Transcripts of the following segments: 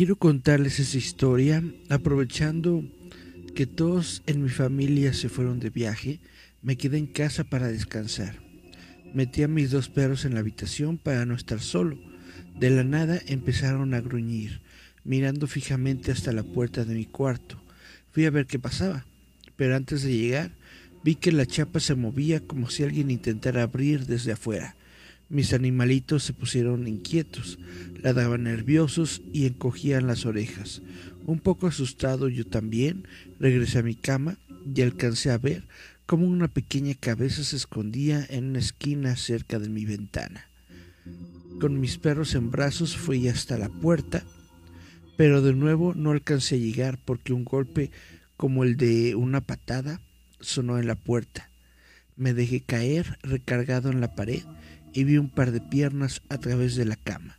quiero contarles esa historia aprovechando que todos en mi familia se fueron de viaje, me quedé en casa para descansar. Metí a mis dos perros en la habitación para no estar solo. De la nada empezaron a gruñir, mirando fijamente hasta la puerta de mi cuarto. Fui a ver qué pasaba, pero antes de llegar vi que la chapa se movía como si alguien intentara abrir desde afuera. Mis animalitos se pusieron inquietos, ladraban nerviosos y encogían las orejas. Un poco asustado yo también, regresé a mi cama y alcancé a ver cómo una pequeña cabeza se escondía en una esquina cerca de mi ventana. Con mis perros en brazos fui hasta la puerta, pero de nuevo no alcancé a llegar porque un golpe como el de una patada sonó en la puerta. Me dejé caer recargado en la pared y vi un par de piernas a través de la cama.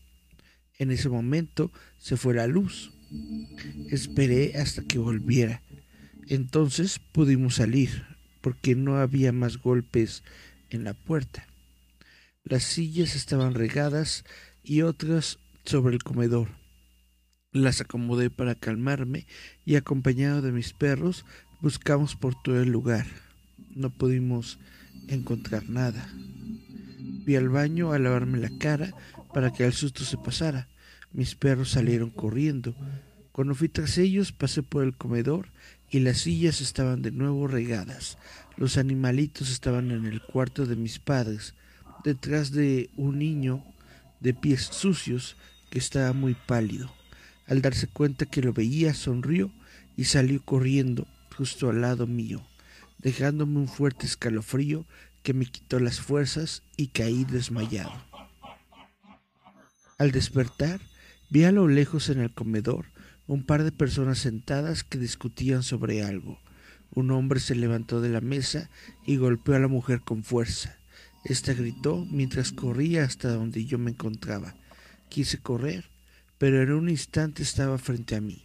En ese momento se fue la luz. Esperé hasta que volviera. Entonces pudimos salir, porque no había más golpes en la puerta. Las sillas estaban regadas y otras sobre el comedor. Las acomodé para calmarme y acompañado de mis perros buscamos por todo el lugar. No pudimos encontrar nada. Fui al baño a lavarme la cara para que el susto se pasara. Mis perros salieron corriendo. Cuando fui tras ellos pasé por el comedor y las sillas estaban de nuevo regadas. Los animalitos estaban en el cuarto de mis padres, detrás de un niño de pies sucios que estaba muy pálido. Al darse cuenta que lo veía, sonrió y salió corriendo justo al lado mío, dejándome un fuerte escalofrío que me quitó las fuerzas y caí desmayado. Al despertar, vi a lo lejos en el comedor un par de personas sentadas que discutían sobre algo. Un hombre se levantó de la mesa y golpeó a la mujer con fuerza. Esta gritó mientras corría hasta donde yo me encontraba. Quise correr, pero en un instante estaba frente a mí.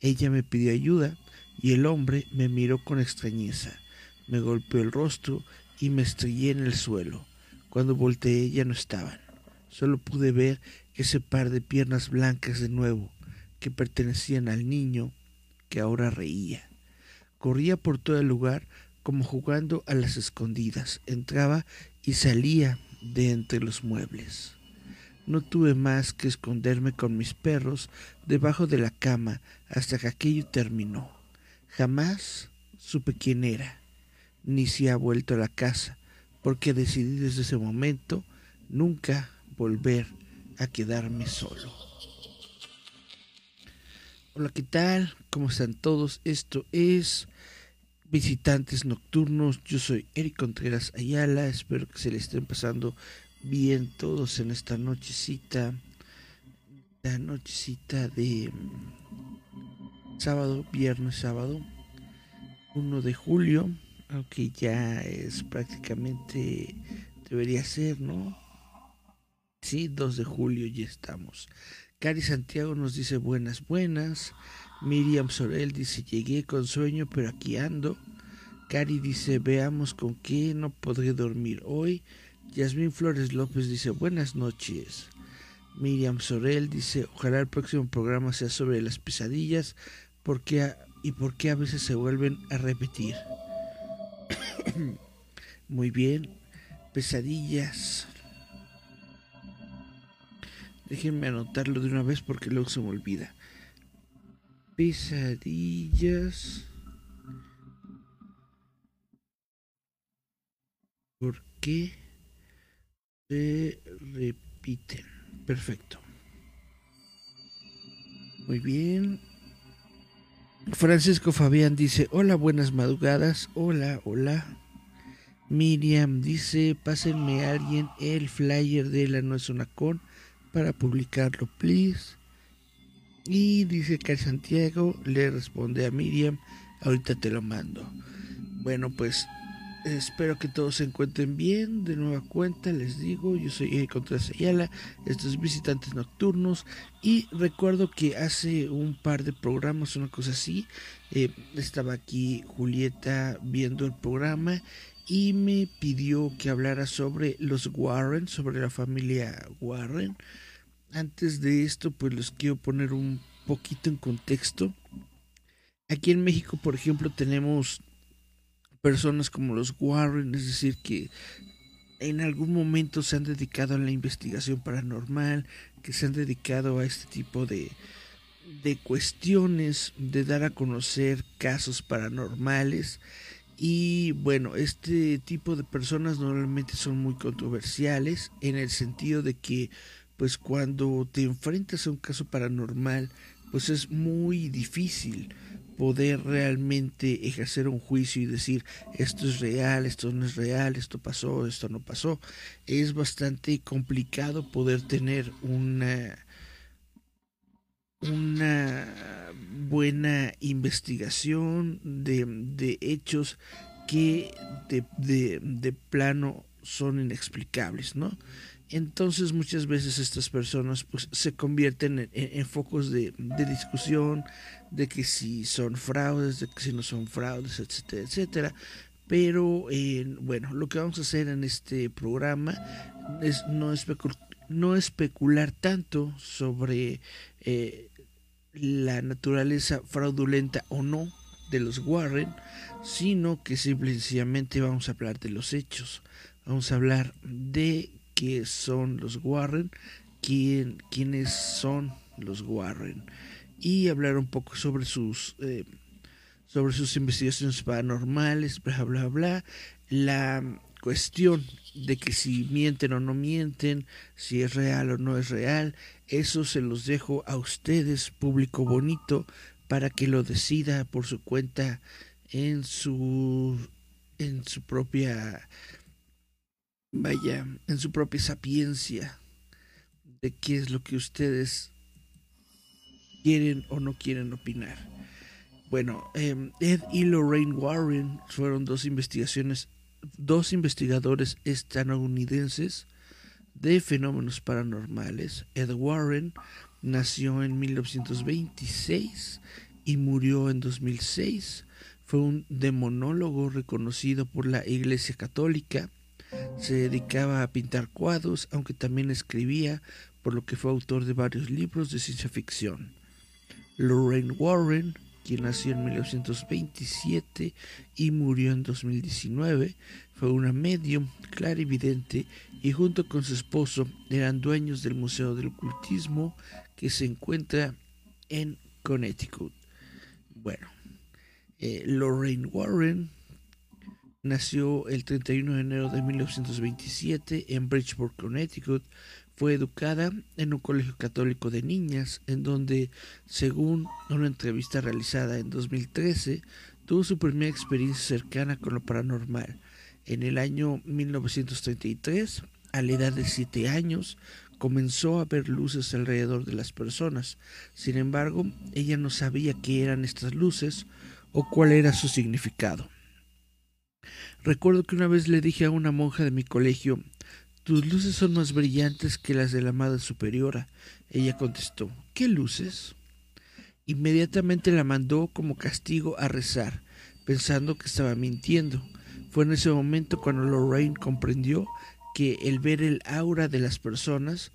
Ella me pidió ayuda y el hombre me miró con extrañeza. Me golpeó el rostro y me estrellé en el suelo. Cuando volteé ya no estaban. Solo pude ver ese par de piernas blancas de nuevo que pertenecían al niño que ahora reía. Corría por todo el lugar como jugando a las escondidas. Entraba y salía de entre los muebles. No tuve más que esconderme con mis perros debajo de la cama hasta que aquello terminó. Jamás supe quién era ni si ha vuelto a la casa, porque decidí desde ese momento nunca volver a quedarme solo. Hola, ¿qué tal? ¿Cómo están todos? Esto es Visitantes Nocturnos. Yo soy Eric Contreras Ayala. Espero que se le estén pasando bien todos en esta nochecita. La nochecita de mm, sábado, viernes, sábado, 1 de julio aunque ya es prácticamente, debería ser, ¿no? Sí, 2 de julio ya estamos. Cari Santiago nos dice buenas, buenas. Miriam Sorel dice llegué con sueño, pero aquí ando. Cari dice veamos con qué no podré dormir hoy. Yasmín Flores López dice buenas noches. Miriam Sorel dice ojalá el próximo programa sea sobre las pesadillas porque y por qué a veces se vuelven a repetir. Muy bien. Pesadillas. Déjenme anotarlo de una vez porque luego se me olvida. Pesadillas. ¿Por qué se repiten? Perfecto. Muy bien. Francisco Fabián dice, hola, buenas madrugadas, hola, hola. Miriam dice, pásenme a alguien el flyer de la No es una con para publicarlo, please. Y dice que Santiago le responde a Miriam, ahorita te lo mando. Bueno, pues Espero que todos se encuentren bien. De nueva cuenta, les digo, yo soy Eric Contreras Ayala, estos visitantes nocturnos. Y recuerdo que hace un par de programas, una cosa así, eh, estaba aquí Julieta viendo el programa y me pidió que hablara sobre los Warren, sobre la familia Warren. Antes de esto, pues les quiero poner un poquito en contexto. Aquí en México, por ejemplo, tenemos personas como los Warren, es decir, que en algún momento se han dedicado a la investigación paranormal, que se han dedicado a este tipo de, de cuestiones, de dar a conocer casos paranormales. Y bueno, este tipo de personas normalmente son muy controversiales en el sentido de que pues cuando te enfrentas a un caso paranormal, pues es muy difícil poder realmente ejercer un juicio y decir esto es real, esto no es real, esto pasó, esto no pasó. Es bastante complicado poder tener una una buena investigación de, de hechos que de, de, de plano son inexplicables, ¿no? Entonces muchas veces estas personas pues, se convierten en, focos de, discusión, de que si son fraudes, de que si no son fraudes, etcétera, etcétera. Pero bueno, lo que vamos a hacer en este programa es no, no especular tanto sobre eh, la naturaleza fraudulenta o no de los Warren, sino que simplemente vamos a hablar de los hechos. Vamos a hablar de qué son los Warren, quién, quiénes son los Warren y hablar un poco sobre sus eh, sobre sus investigaciones paranormales, bla bla bla, la cuestión de que si mienten o no mienten, si es real o no es real, eso se los dejo a ustedes, público bonito, para que lo decida por su cuenta en su en su propia vaya, en su propia sapiencia de qué es lo que ustedes quieren o no quieren opinar. Bueno, em, Ed y Lorraine Warren fueron dos investigaciones, dos investigadores estadounidenses de fenómenos paranormales. Ed Warren nació en 1926 y murió en 2006. Fue un demonólogo reconocido por la Iglesia Católica se dedicaba a pintar cuadros, aunque también escribía, por lo que fue autor de varios libros de ciencia ficción. Lorraine Warren, quien nació en 1927 y murió en 2019, fue una medium clarividente y junto con su esposo eran dueños del Museo del Ocultismo que se encuentra en Connecticut. Bueno, eh, Lorraine Warren Nació el 31 de enero de 1927 en Bridgeport, Connecticut. Fue educada en un colegio católico de niñas, en donde, según una entrevista realizada en 2013, tuvo su primera experiencia cercana con lo paranormal. En el año 1933, a la edad de 7 años, comenzó a ver luces alrededor de las personas. Sin embargo, ella no sabía qué eran estas luces o cuál era su significado. Recuerdo que una vez le dije a una monja de mi colegio, tus luces son más brillantes que las de la Madre Superiora. Ella contestó, ¿qué luces? Inmediatamente la mandó como castigo a rezar, pensando que estaba mintiendo. Fue en ese momento cuando Lorraine comprendió que el ver el aura de las personas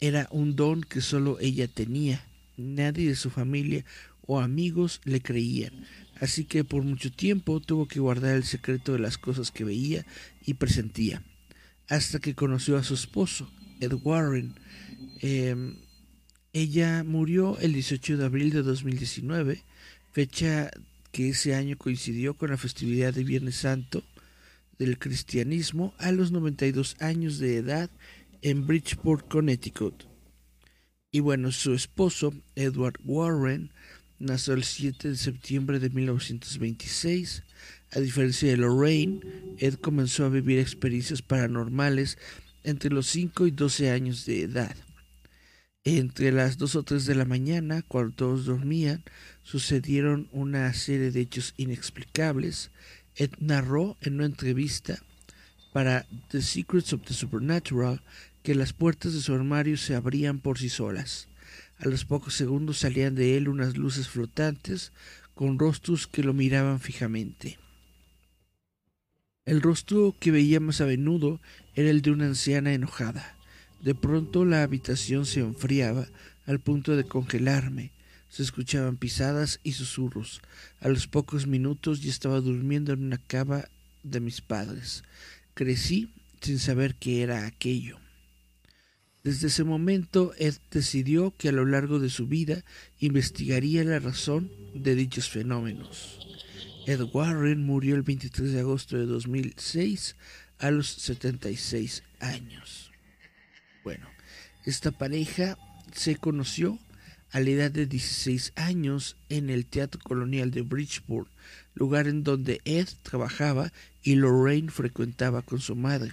era un don que solo ella tenía. Nadie de su familia o amigos le creían así que por mucho tiempo tuvo que guardar el secreto de las cosas que veía y presentía, hasta que conoció a su esposo, Ed Warren. Em, ella murió el 18 de abril de 2019, fecha que ese año coincidió con la festividad de Viernes Santo del cristianismo a los 92 años de edad en Bridgeport, Connecticut. Y bueno, su esposo, Edward Warren, nació el 7 de septiembre de 1926. A diferencia de Lorraine, Ed comenzó a vivir experiencias paranormales entre los 5 y 12 años de edad. Entre las 2 o 3 de la mañana, cuando todos dormían, sucedieron una serie de hechos inexplicables. Ed narró en una entrevista para The Secrets of the Supernatural que las puertas de su armario se abrían por sí solas. A los pocos segundos salían de él unas luces flotantes con rostros que lo miraban fijamente. El rostro que veía más a menudo era el de una anciana enojada. De pronto la habitación se enfriaba al punto de congelarme. Se escuchaban pisadas y susurros. A los pocos minutos ya estaba durmiendo en una cama de mis padres. Crecí sin saber qué era aquello. Desde ese momento, Ed decidió que a lo largo de su vida investigaría la razón de dichos fenómenos. Ed Warren murió el 23 de agosto de 2006 a los 76 años. Bueno, esta pareja se conoció a la edad de 16 años en el Teatro Colonial de Bridgeport, lugar en donde Ed trabajaba y Lorraine frecuentaba con su madre.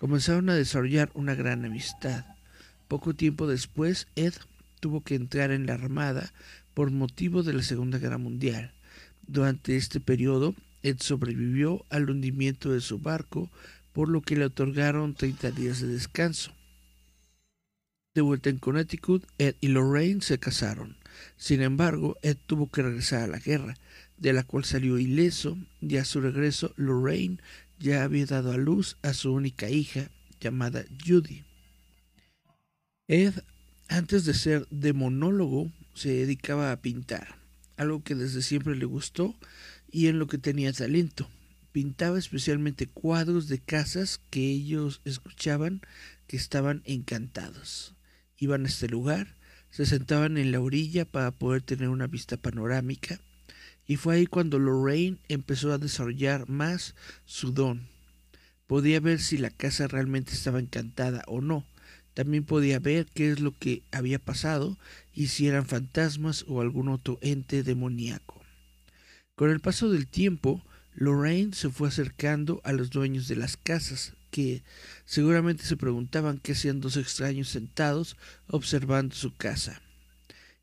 Comenzaron a desarrollar una gran amistad. Poco tiempo después, Ed tuvo que entrar en la Armada por motivo de la Segunda Guerra Mundial. Durante este periodo, Ed sobrevivió al hundimiento de su barco, por lo que le otorgaron 30 días de descanso. De vuelta en Connecticut, Ed y Lorraine se casaron. Sin embargo, Ed tuvo que regresar a la guerra, de la cual salió ileso, y a su regreso Lorraine ya había dado a luz a su única hija, llamada Judy. Ed, antes de ser demonólogo, se dedicaba a pintar, algo que desde siempre le gustó y en lo que tenía talento. Pintaba especialmente cuadros de casas que ellos escuchaban que estaban encantados. Iban a este lugar, se sentaban en la orilla para poder tener una vista panorámica y fue ahí cuando Lorraine empezó a desarrollar más su don. Podía ver si la casa realmente estaba encantada o no. También podía ver qué es lo que había pasado y si eran fantasmas o algún otro ente demoníaco. Con el paso del tiempo, Lorraine se fue acercando a los dueños de las casas, que seguramente se preguntaban qué hacían dos extraños sentados observando su casa.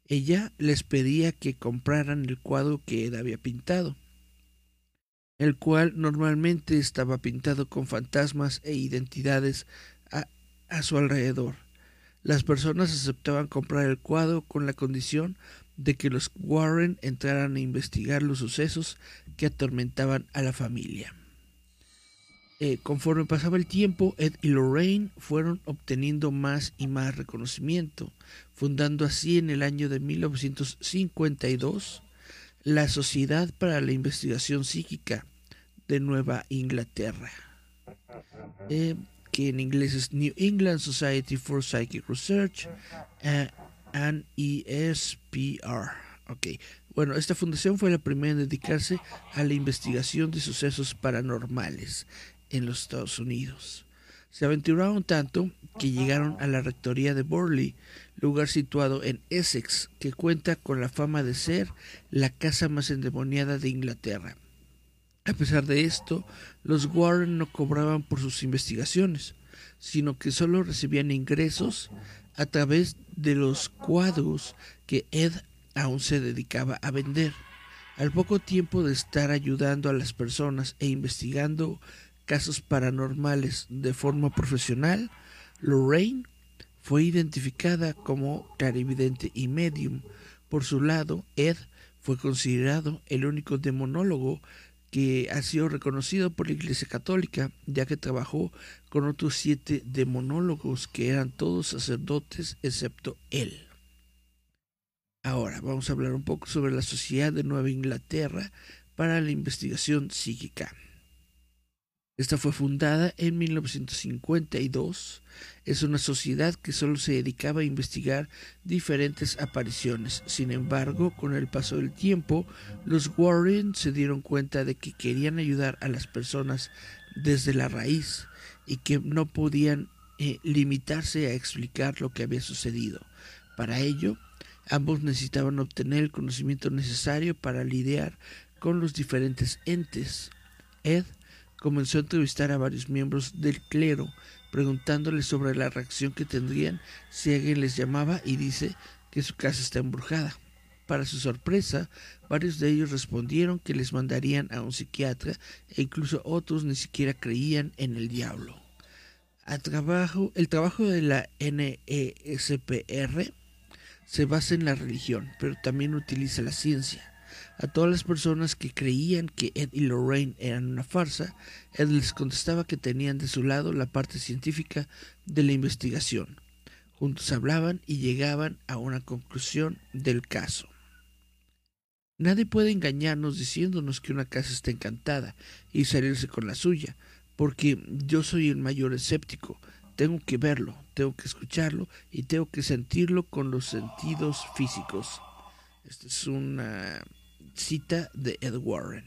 Ella les pedía que compraran el cuadro que Ed había pintado, el cual normalmente estaba pintado con fantasmas e identidades a, su alrededor. Las personas aceptaban comprar el cuadro con la condición de que los Warren entraran a investigar los sucesos que atormentaban a la familia. Eh, conforme pasaba el tiempo, Ed y Lorraine fueron obteniendo más y más reconocimiento, fundando así en el año de 1952 la Sociedad para la Investigación Psíquica de Nueva Inglaterra, eh, que en inglés es New England Society for Psychic Research eh, and ESPR. Okay. Bueno, esta fundación fue la primera en dedicarse a la investigación de sucesos paranormales en los Estados Unidos. Se aventuraron tanto que llegaron a la rectoría de Borley, lugar situado en Essex, que cuenta con la fama de ser la casa más endemoniada de Inglaterra. A pesar de esto, los Warren no cobraban por sus investigaciones, sino que solo recibían ingresos a través de los cuadros que Ed aún se dedicaba a vender. Al poco tiempo de estar ayudando a las personas e investigando casos paranormales de forma profesional, Lorraine fue identificada como clarividente y medium. Por su lado, Ed fue considerado el único demonólogo que ha sido reconocido por la Iglesia Católica, ya que trabajó con otros siete demonólogos que eran todos sacerdotes excepto él. Ahora vamos a hablar un poco sobre la Sociedad de Nueva Inglaterra para la Investigación Psíquica. Esta fue fundada en 1952. Es una sociedad que solo se dedicaba a investigar diferentes apariciones. Sin embargo, con el paso del tiempo, los Warren se dieron cuenta de que querían ayudar a las personas desde la raíz y que no podían eh, limitarse a explicar lo que había sucedido. Para ello, ambos necesitaban obtener el conocimiento necesario para lidiar con los diferentes entes. Ed comenzó a entrevistar a varios miembros del clero, preguntándoles sobre la reacción que tendrían si alguien les llamaba y dice que su casa está embrujada. Para su sorpresa, varios de ellos respondieron que les mandarían a un psiquiatra e incluso otros ni siquiera creían en el diablo. el trabajo de la NESPR se basa en la religión, pero también utiliza la ciencia. A todas las personas que creían que Ed y Lorraine eran una farsa, Ed les contestaba que tenían de su lado la parte científica de la investigación. Juntos hablaban y llegaban a una conclusión del caso. Nadie puede engañarnos diciéndonos que una casa está encantada y salirse con la suya, porque yo soy el mayor escéptico. Tengo que verlo, tengo que escucharlo y tengo que sentirlo con los sentidos físicos. Esta es una cita de Ed Warren.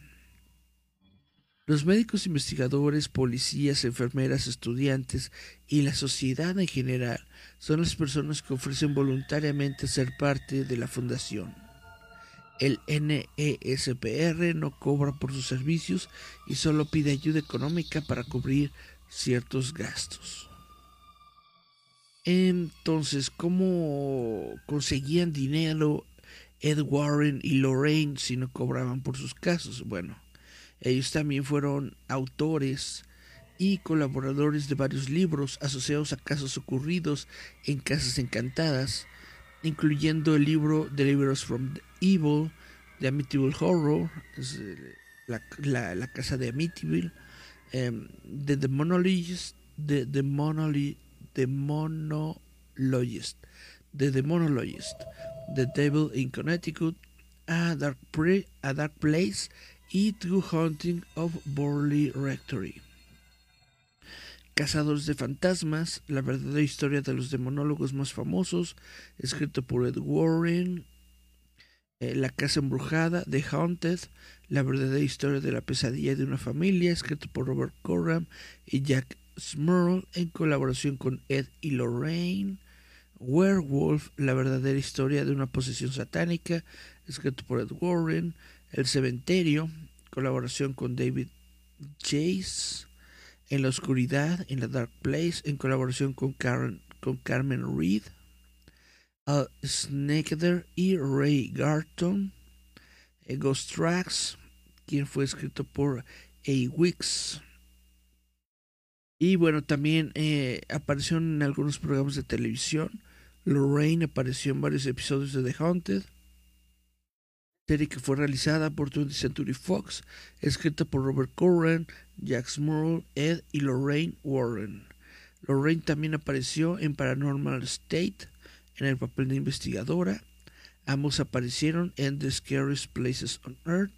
Los médicos investigadores, policías, enfermeras, estudiantes y la sociedad en general son las personas que ofrecen voluntariamente ser parte de la fundación. El NESPR no cobra por sus servicios y solo pide ayuda económica para cubrir ciertos gastos. Entonces, ¿cómo conseguían dinero Ed Warren y Lorraine si no cobraban por sus casos? Bueno, ellos también fueron autores y colaboradores de varios libros asociados a casos ocurridos en casas encantadas, incluyendo el libro Deliver from the Evil, The Amityville Horror, la, casa de Amityville, um, The Demonologist, The, Demonologist, The Demonologist, The Devil in Connecticut, A Dark, A Dark Place y True Haunting of Borley Rectory. Cazadores de Fantasmas, la verdadera historia de los demonólogos más famosos, escrito por Ed Warren. Eh, la Casa Embrujada, The Haunted, la verdadera historia de la pesadilla de una familia, escrito por Robert Coram y Jack Smurl, en colaboración con Ed y Lorraine. Werewolf, la verdadera historia de una posesión satánica, escrito por Ed Warren. El Cementerio, colaboración con David Chase en la oscuridad, en la Dark Place, en colaboración con, Carmen Reed, Al Snakeder y Ray Garton, eh, Ghost Tracks, quien fue escrito por A. Wicks. Y bueno, también eh, apareció en algunos programas de televisión. Lorraine apareció en varios episodios de The Haunted serie que fue realizada por 20th Century Fox, escrita por Robert Corran, Jack Smurl, Ed y Lorraine Warren. Lorraine también apareció en Paranormal State en el papel de investigadora. Ambos aparecieron en The Scariest Places on Earth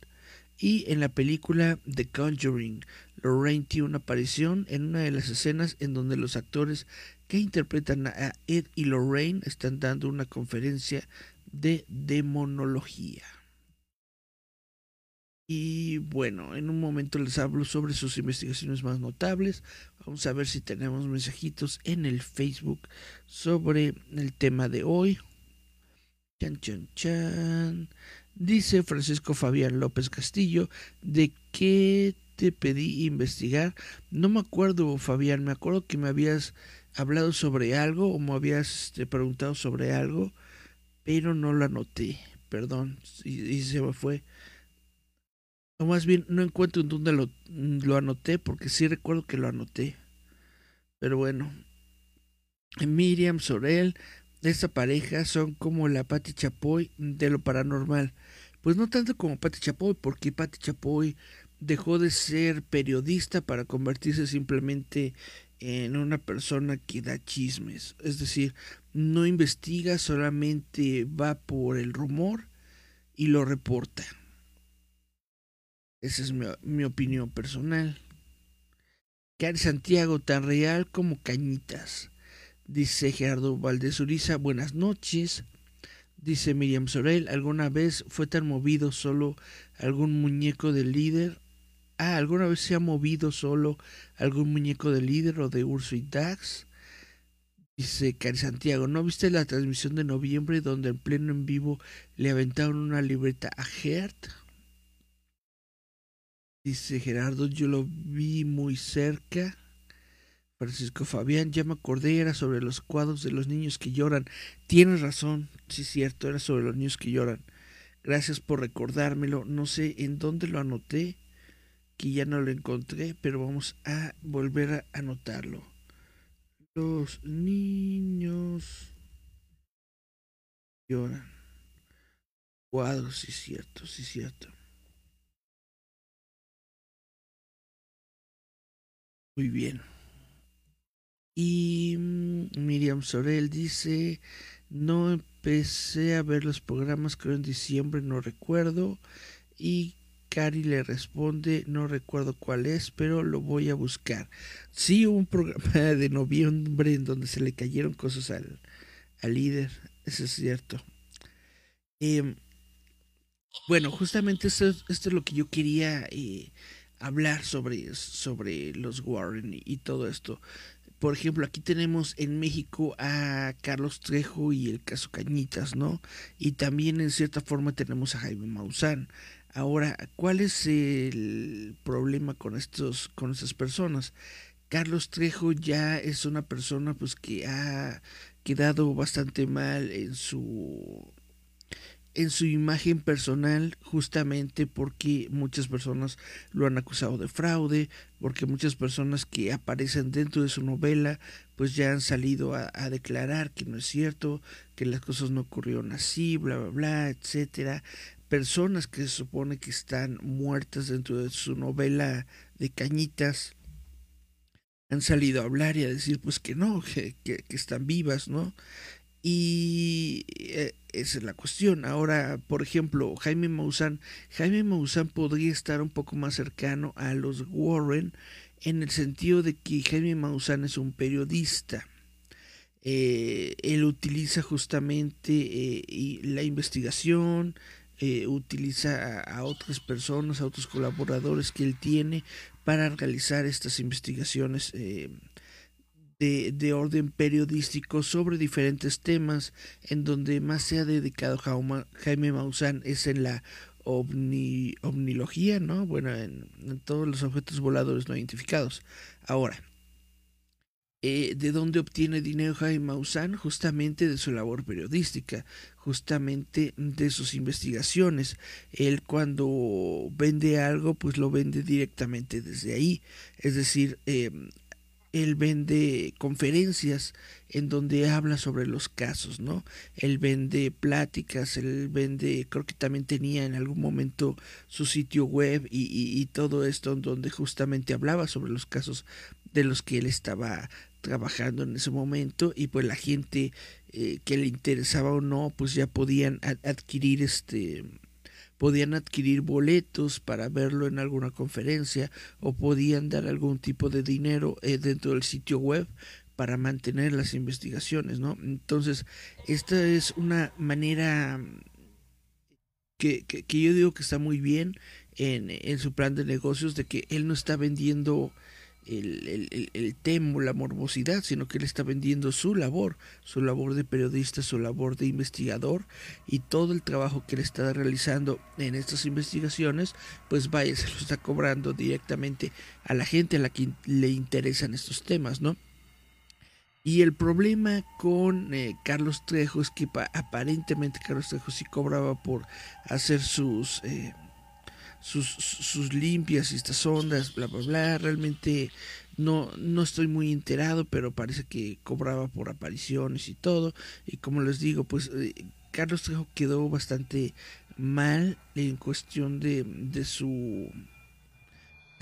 y en la película The Conjuring. Lorraine tiene una aparición en una de las escenas en donde los actores que interpretan a Ed y Lorraine están dando una conferencia de demonología. Y bueno, en un momento les hablo sobre sus investigaciones más notables. Vamos a ver si tenemos mensajitos en el Facebook sobre el tema de hoy. Chan, chan, chan. Dice Francisco Fabián López Castillo, ¿de qué te pedí investigar? No me acuerdo, Fabián, me acuerdo que me habías hablado sobre algo o me habías este, preguntado sobre algo, pero no lo anoté, perdón, y se me fue o más bien no encuentro en dónde lo, anoté, porque sí recuerdo que lo anoté. Pero bueno, Miriam Sorel, esta pareja son como la Patti Chapoy de lo paranormal. Pues no tanto como Patti Chapoy, porque Patti Chapoy dejó de ser periodista para convertirse simplemente en una persona que da chismes. Es decir, no investiga, solamente va por el rumor y lo reporta. Esa es mi, opinión personal. Cari Santiago, tan real como cañitas. Dice Gerardo Valdés Uriza, buenas noches. Dice Miriam Sorel, ¿alguna vez fue tan movido solo algún muñeco de líder? Ah, ¿alguna vez se ha movido solo algún muñeco de líder o de Urso y Dax? Dice Cari Santiago, ¿no viste la transmisión de noviembre donde en pleno en vivo le aventaron una libreta a Gert? Dice Gerardo, yo lo vi muy cerca. Francisco Fabián, ya me acordé, era sobre los cuadros de los niños que lloran. Tienes razón, sí es cierto, era sobre los niños que lloran. Gracias por recordármelo. No sé en dónde lo anoté, que ya no lo encontré, pero vamos a volver a anotarlo. Los niños lloran. Cuadros, sí cierto, sí cierto. Muy bien. Y mm, Miriam Sorel dice, no empecé a ver los programas, creo en diciembre, no recuerdo. Y Cari le responde, no recuerdo cuál es, pero lo voy a buscar. Sí, hubo un programa de noviembre en donde se le cayeron cosas al, al líder, eso es cierto. Em, bueno, justamente esto, esto, es lo que yo quería eh, hablar sobre, sobre los Warren y, todo esto. Por ejemplo, aquí tenemos en México a Carlos Trejo y el caso Cañitas, ¿no? Y también en cierta forma tenemos a Jaime Maussan. Ahora, ¿cuál es el problema con estos, con estas personas? Carlos Trejo ya es una persona pues que ha quedado bastante mal en su en su imagen personal justamente porque muchas personas lo han acusado de fraude, porque muchas personas que aparecen dentro de su novela pues ya han salido a, declarar que no es cierto, que las cosas no ocurrieron así, bla, bla, bla, etcétera. Personas que se supone que están muertas dentro de su novela de cañitas han salido a hablar y a decir pues que no, que, están vivas, ¿no? Y eh, esa es la cuestión. Ahora, por ejemplo, Jaime Maussan, Jaime Maussan podría estar un poco más cercano a los Warren en el sentido de que Jaime Maussan es un periodista. Eh, él utiliza justamente eh, la investigación, utiliza a, otras personas, a otros colaboradores que él tiene para realizar estas investigaciones de, orden periodístico sobre diferentes temas, en donde más se ha dedicado Jaime Maussan es en la ovni, omnilogía, ¿no? Bueno, en, todos los objetos voladores no identificados. Ahora, eh, ¿de dónde obtiene dinero Jaime Maussan? Justamente de su labor periodística, justamente de sus investigaciones. Él cuando vende algo, pues lo vende directamente desde ahí. Es decir, eh, él vende conferencias en donde habla sobre los casos, ¿no? Él vende pláticas, él vende, creo que también tenía en algún momento su sitio web y, todo esto en donde justamente hablaba sobre los casos de los que él estaba trabajando en ese momento y pues la gente eh, que le interesaba o no pues ya podían adquirir este podían adquirir boletos para verlo en alguna conferencia o podían dar algún tipo de dinero eh, dentro del sitio web para mantener las investigaciones, ¿no? Entonces, esta es una manera que, que, yo digo que está muy bien en, en, su plan de negocios, de que él no está vendiendo el, el, el, temo, la morbosidad, sino que él está vendiendo su labor, su labor de periodista, su labor de investigador y todo el trabajo que él está realizando en estas investigaciones, pues vaya, se lo está cobrando directamente a la gente a la que le interesan estos temas, ¿no? Y el problema con eh, Carlos Trejo es que aparentemente Carlos Trejo sí cobraba por hacer sus... Eh, sus, sus limpias y estas ondas, bla, bla, bla. Realmente no, no estoy muy enterado, pero parece que cobraba por apariciones y todo. Y como les digo, pues eh, Carlos Trejo quedó bastante mal en cuestión de, de su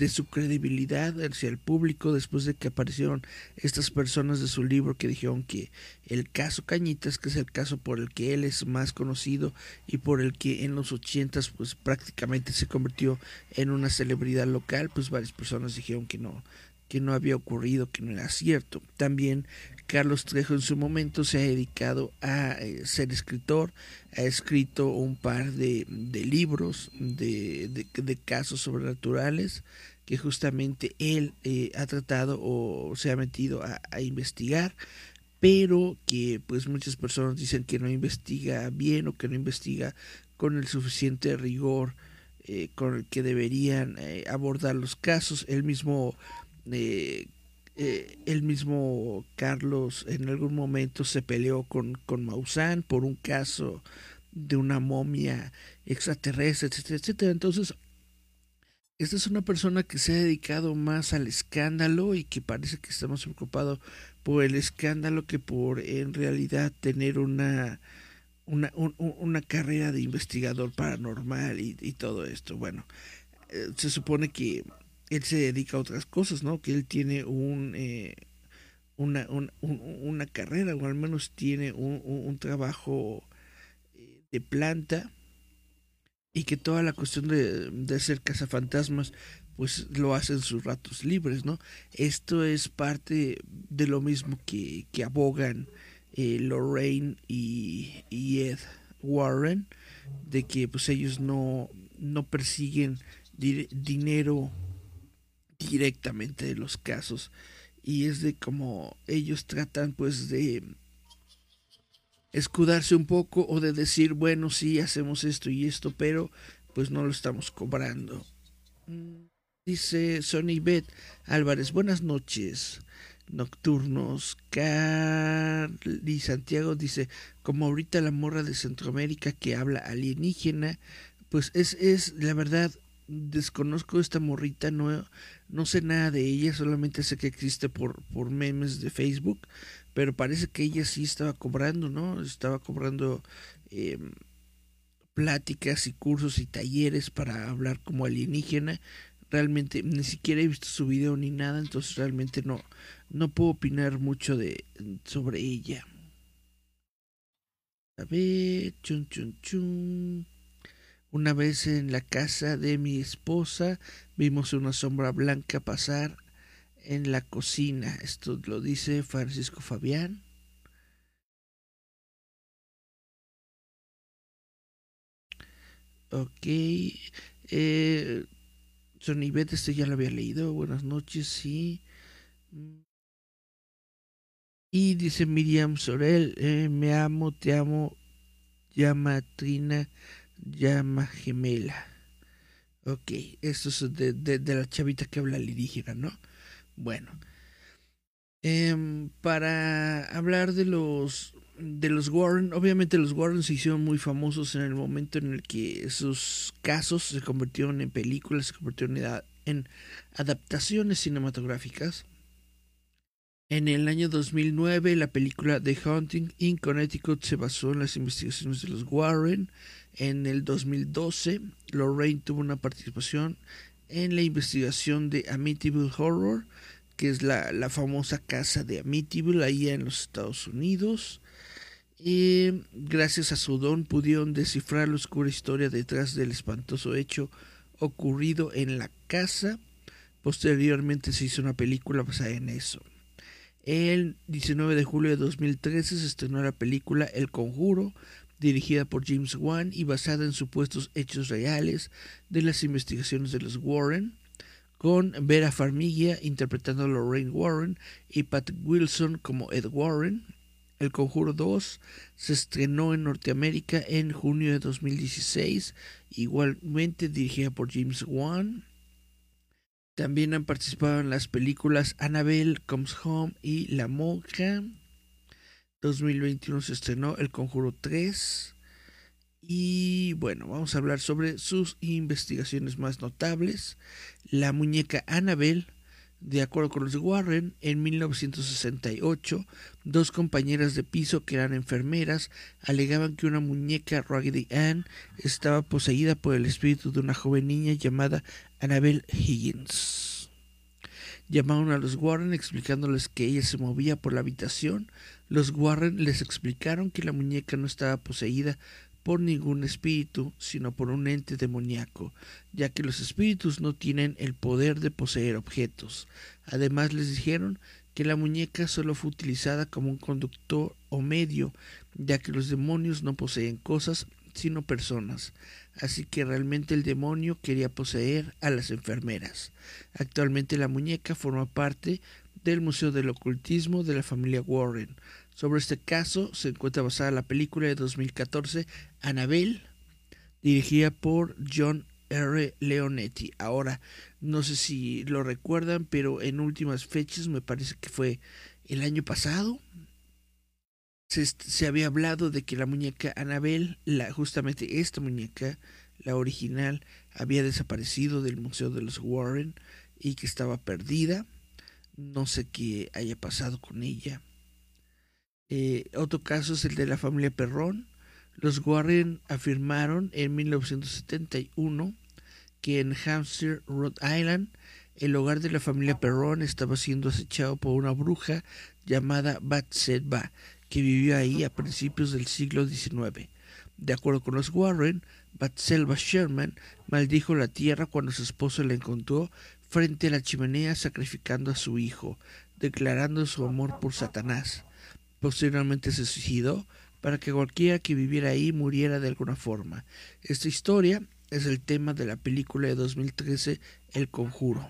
de su credibilidad hacia el público después de que aparecieron estas personas de su libro que dijeron que el caso Cañitas, que es el caso por el que él es más conocido y por el que en los ochentas pues prácticamente se convirtió en una celebridad local, pues varias personas dijeron que no, que no había ocurrido, que no era cierto. También Carlos Trejo en su momento se ha dedicado a eh, ser escritor, ha escrito un par de, de libros de, de, casos sobrenaturales que justamente él eh, ha tratado o se ha metido a, investigar pero que pues muchas personas dicen que no investiga bien o que no investiga con el suficiente rigor eh, con el que deberían abordar los casos. Él mismo eh, eh, el mismo Carlos en algún momento se peleó con, con Maussan por un caso de una momia extraterrestre, etcétera, etcétera. Entonces, esta es una persona que se ha dedicado más al escándalo y que parece que está más preocupado por el escándalo que por en realidad tener una, una, una carrera de investigador paranormal y, todo esto. Bueno, eh, se supone que él se dedica a otras cosas, ¿no? Que él tiene un, eh, una, una carrera o al menos tiene un, trabajo de planta y que toda la cuestión de, de cazafantasmas pues lo hacen sus ratos libres, ¿no? Esto es parte de lo mismo que, que abogan eh, Lorraine y, y, Ed Warren, de que pues ellos no, no persiguen dinero directamente de los casos y es de como ellos tratan pues de escudarse un poco o de decir bueno sí hacemos esto y esto pero pues no lo estamos cobrando. Dice Sonny Beth Álvarez buenas noches nocturnos Carly Santiago dice como ahorita la morra de Centroamérica que habla alienígena pues es, es la verdad desconozco esta morrita, no, no sé nada de ella, solamente sé que existe por, por memes de Facebook, pero parece que ella sí estaba cobrando, ¿no? Estaba cobrando em, pláticas y cursos y talleres para hablar como alienígena. Realmente ni siquiera he visto su video ni nada, entonces realmente no, no puedo opinar mucho de sobre ella. A ver, chun chun chun. Una vez en la casa de mi esposa vimos una sombra blanca pasar en la cocina. Esto lo dice Francisco Fabián. Ok. Eh, Sonibet, este ya lo había leído. Buenas noches, sí. Y dice Miriam Sorel, eh, me amo, te amo, llama Trina llama gemela. Ok, esto es de, de, la chavita que habla alienígena, ¿no? Bueno. Em, para hablar de los de los Warren, obviamente los Warren se hicieron muy famosos en el momento en el que sus casos se convirtieron en películas, se convirtieron en adaptaciones cinematográficas. En el año 2009, la película The Haunting in Connecticut se basó en las investigaciones de los Warren. En el 2012, Lorraine tuvo una participación en la investigación de Amityville Horror, que es la, famosa casa de Amityville ahí en los Estados Unidos. Y gracias a su don pudieron descifrar la oscura historia detrás del espantoso hecho ocurrido en la casa. Posteriormente se hizo una película basada en eso. El 19 de julio de 2013 se estrenó la película El Conjuro, dirigida por James Wan y basada en supuestos hechos reales de las investigaciones de los Warren, con Vera Farmiga interpretando a Lorraine Warren y Pat Wilson como Ed Warren. El Conjuro 2 se estrenó en Norteamérica en junio de 2016, igualmente dirigida por James Wan. También han participado en las películas Annabelle Comes Home y La Monja. 2021 se estrenó El Conjuro 3. Y bueno, vamos a hablar sobre sus investigaciones más notables. La muñeca Annabelle de acuerdo con los Warren, en 1968, dos compañeras de piso que eran enfermeras alegaban que una muñeca Raggedy Ann estaba poseída por el espíritu de una joven niña llamada Annabelle Higgins. Llamaron a los Warren explicándoles que ella se movía por la habitación. Los Warren les explicaron que la muñeca no estaba poseída por ningún espíritu, sino por un ente demoníaco, ya que los espíritus no tienen el poder de poseer objetos. Además les dijeron que la muñeca solo fue utilizada como un conductor o medio, ya que los demonios no poseen cosas, sino personas. Así que realmente el demonio quería poseer a las enfermeras. Actualmente la muñeca forma parte del Museo del Ocultismo de la familia Warren. Sobre este caso se encuentra basada la película de 2014 Annabelle, dirigida por John R. Leonetti. Ahora, no sé si lo recuerdan, pero en últimas fechas, me parece que fue el año pasado, se, había hablado de que la muñeca Annabelle, la, justamente esta muñeca, la original, había desaparecido del Museo de los Warren y que estaba perdida. No sé qué haya pasado con ella. Eh, otro caso es el de la familia Perrón. Los Warren afirmaron en 1971 que en Hampshire, Rhode Island, el hogar de la familia Perrón estaba siendo acechado por una bruja llamada Batseba, que vivió ahí a principios del siglo XIX. De acuerdo con los Warren, Batselva Sherman maldijo la tierra cuando su esposo la encontró frente a la chimenea sacrificando a su hijo, declarando su amor por Satanás. Posteriormente se suicidó para que cualquiera que viviera ahí muriera de alguna forma. Esta historia es el tema de la película de 2013 El Conjuro.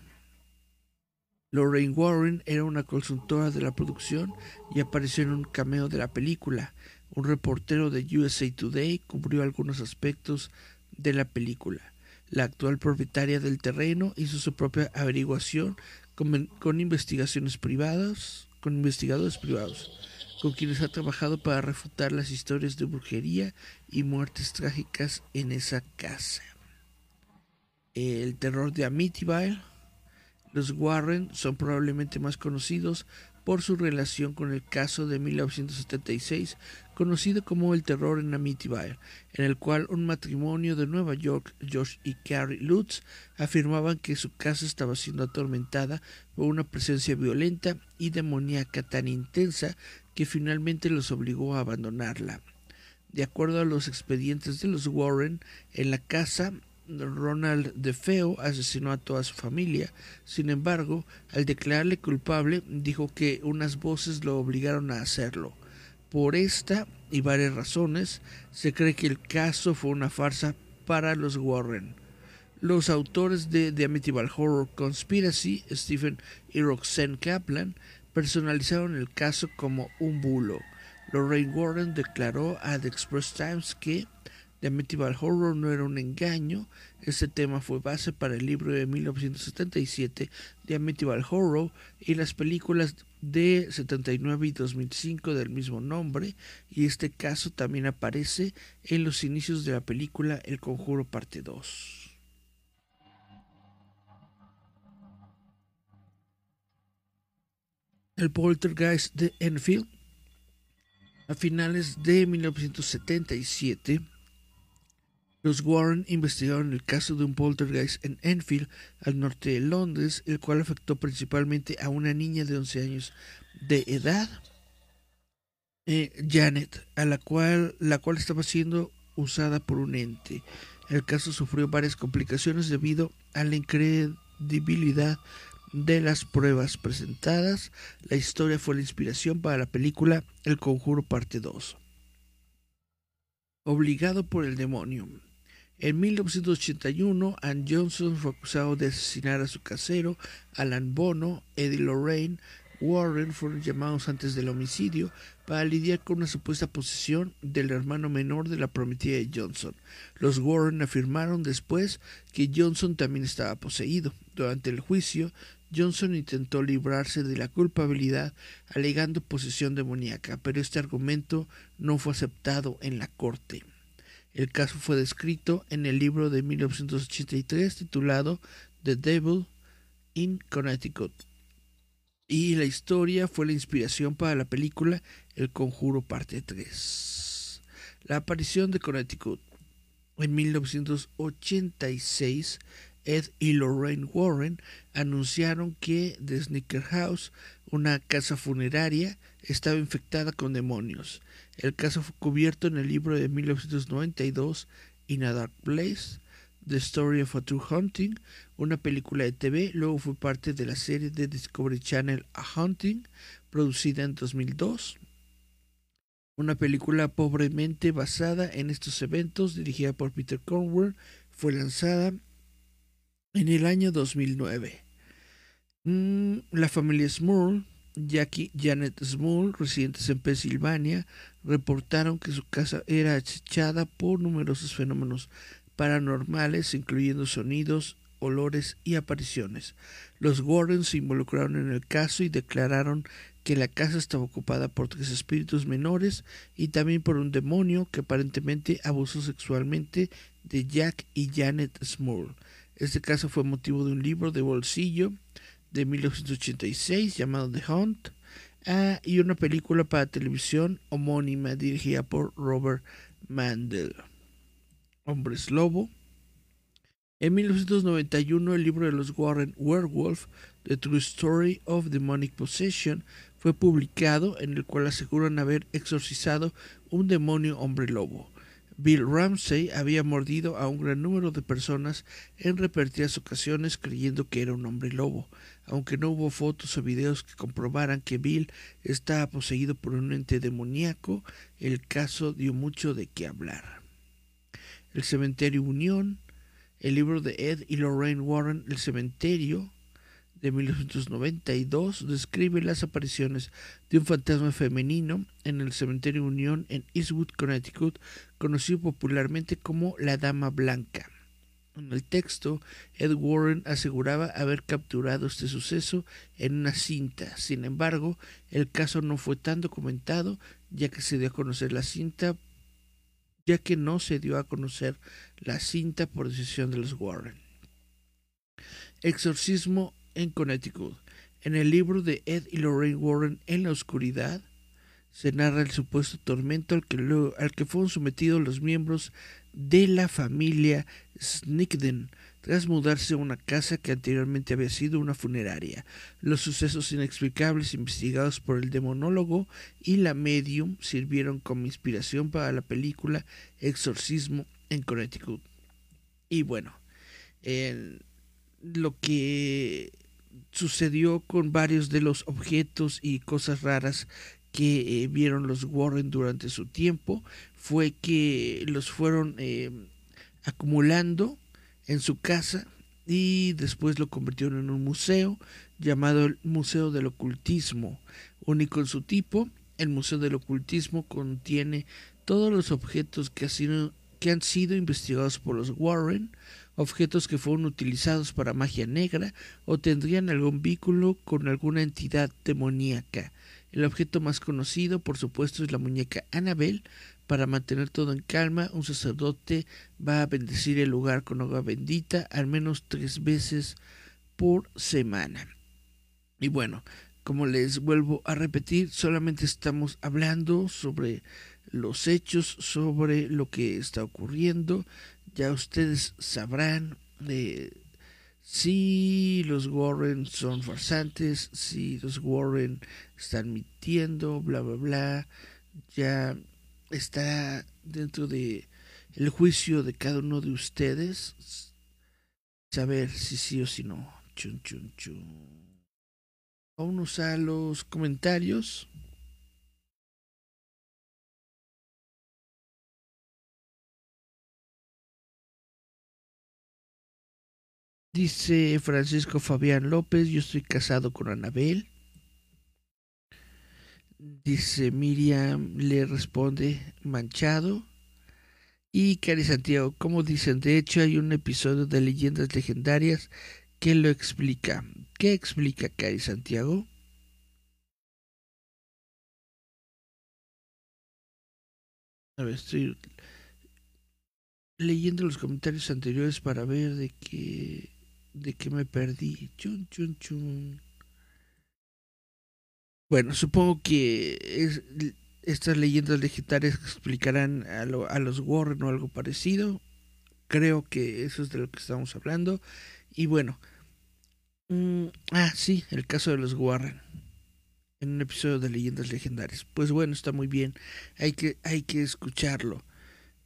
Lorraine Warren era una consultora de la producción y apareció en un cameo de la película. Un reportero de USA Today cubrió algunos aspectos de la película. La actual propietaria del terreno hizo su propia averiguación con, investigaciones privadas, con investigadores privados, con quienes ha trabajado para refutar las historias de brujería y muertes trágicas en esa casa. El terror de Amityville los Warren son probablemente más conocidos por su relación con el caso de 1976, conocido como el terror en Amityville, en el cual un matrimonio de Nueva York, Josh y Carrie Lutz, afirmaban que su casa estaba siendo atormentada por una presencia violenta y demoníaca tan intensa que finalmente los obligó a abandonarla. De acuerdo a los expedientes de los Warren, en la casa Ronald DeFeo asesinó a toda su familia. Sin embargo, al declararle culpable, dijo que unas voces lo obligaron a hacerlo. Por esta y varias razones, se cree que el caso fue una farsa para los Warren. Los autores de The Amityville Horror Conspiracy, Stephen y Roxanne Kaplan, personalizaron el caso como un bulo. Lorraine Warren declaró a The Express Times que The Amityville Horror no era un engaño. Este tema fue base para el libro de 1977 de Amityville Horror y las películas de 79 y 2005 del mismo nombre. Y este caso también aparece en los inicios de la película El Conjuro Parte 2. El Poltergeist de Enfield. A finales de 1977 los Warren investigaron el caso de un poltergeist en Enfield, al norte de Londres, el cual afectó principalmente a una niña de 11 años de edad, eh, Janet, a la cual, la cual estaba siendo usada por un ente. El caso sufrió varias complicaciones debido a la incredibilidad de las pruebas presentadas. La historia fue la inspiración para la película El Conjuro Parte 2. Obligado por el demonio. En 1981, Ann Johnson fue acusado de asesinar a su casero, Alan Bono, Eddie Lorraine, Warren fueron llamados antes del homicidio para lidiar con una supuesta posesión del hermano menor de la prometida de Johnson. Los Warren afirmaron después que Johnson también estaba poseído. Durante el juicio, Johnson intentó librarse de la culpabilidad alegando posesión demoníaca, pero este argumento no fue aceptado en la corte. El caso fue descrito en el libro de 1983 titulado The Devil in Connecticut. Y la historia fue la inspiración para la película El Conjuro Parte 3. La aparición de Connecticut. En 1986, Ed y Lorraine Warren anunciaron que The Sneaker House, una casa funeraria, estaba infectada con demonios. El caso fue cubierto en el libro de 1992 In a Dark Place, The Story of a True Hunting, una película de TV, luego fue parte de la serie de Discovery Channel A Hunting, producida en 2002. Una película pobremente basada en estos eventos, dirigida por Peter Cornwell, fue lanzada en el año 2009. Mm, la familia Smurl Jackie Janet Small, residentes en Pensilvania, reportaron que su casa era acechada por numerosos fenómenos paranormales, incluyendo sonidos, olores y apariciones. Los Warren se involucraron en el caso y declararon que la casa estaba ocupada por tres espíritus menores y también por un demonio que aparentemente abusó sexualmente de Jack y Janet Small. Este caso fue motivo de un libro de bolsillo de 1986 llamado The Hunt ah, y una película para televisión homónima dirigida por Robert Mandel. Hombres Lobo. En 1991 el libro de los Warren Werewolf, The True Story of Demonic Possession, fue publicado en el cual aseguran haber exorcizado un demonio hombre lobo. Bill Ramsey había mordido a un gran número de personas en repetidas ocasiones creyendo que era un hombre lobo, aunque no hubo fotos o videos que comprobaran que Bill estaba poseído por un ente demoníaco, el caso dio mucho de qué hablar. El cementerio Unión, el libro de Ed y Lorraine Warren, El cementerio, de 1992 describe las apariciones de un fantasma femenino en el cementerio Unión en Eastwood, Connecticut, conocido popularmente como la Dama Blanca. En el texto, Ed Warren aseguraba haber capturado este suceso en una cinta. Sin embargo, el caso no fue tan documentado, ya que se dio a conocer la cinta, ya que no se dio a conocer la cinta por decisión de los Warren. Exorcismo en Connecticut. En el libro de Ed y Lorraine Warren En la Oscuridad se narra el supuesto tormento al que, al que fueron sometidos los miembros de la familia Snickden tras mudarse a una casa que anteriormente había sido una funeraria. Los sucesos inexplicables investigados por el demonólogo y la medium sirvieron como inspiración para la película Exorcismo en Connecticut. Y bueno, lo que sucedió con varios de los objetos y cosas raras que eh, vieron los Warren durante su tiempo fue que los fueron eh, acumulando en su casa y después lo convirtieron en un museo llamado el Museo del Ocultismo, único en su tipo. El Museo del Ocultismo contiene todos los objetos que, que han sido investigados por los Warren, objetos que fueron utilizados para magia negra o tendrían algún vínculo con alguna entidad demoníaca. El objeto más conocido, por supuesto, es la muñeca Annabel. Para mantener todo en calma, un sacerdote va a bendecir el lugar con agua bendita al menos tres veces por semana. Y bueno, como les vuelvo a repetir, solamente estamos hablando sobre los hechos, sobre lo que está ocurriendo ya ustedes sabrán si los Warren son farsantes, si los Warren están mintiendo, bla, bla, bla. Ya está dentro de el juicio de cada uno de ustedes saber si sí o si no. Chun, chun, chun. Vámonos a los comentarios. Dice Francisco Fabián López, yo estoy casado con Anabel. Dice Miriam, le responde manchado. Y Cari Santiago, como dicen, de hecho hay un episodio de leyendas legendarias que lo explica. ¿Qué explica Cari Santiago? A ver, estoy leyendo los comentarios anteriores para ver de qué de que me perdí. Chun, chun, chun. Bueno, supongo que es, estas leyendas legendarias explicarán a, a, los Warren o algo parecido. Creo que eso es de lo que estamos hablando. Y bueno. Mm, ah, sí, el caso de los Warren. En un episodio de leyendas legendarias. Pues bueno, está muy bien. Hay que, hay que escucharlo.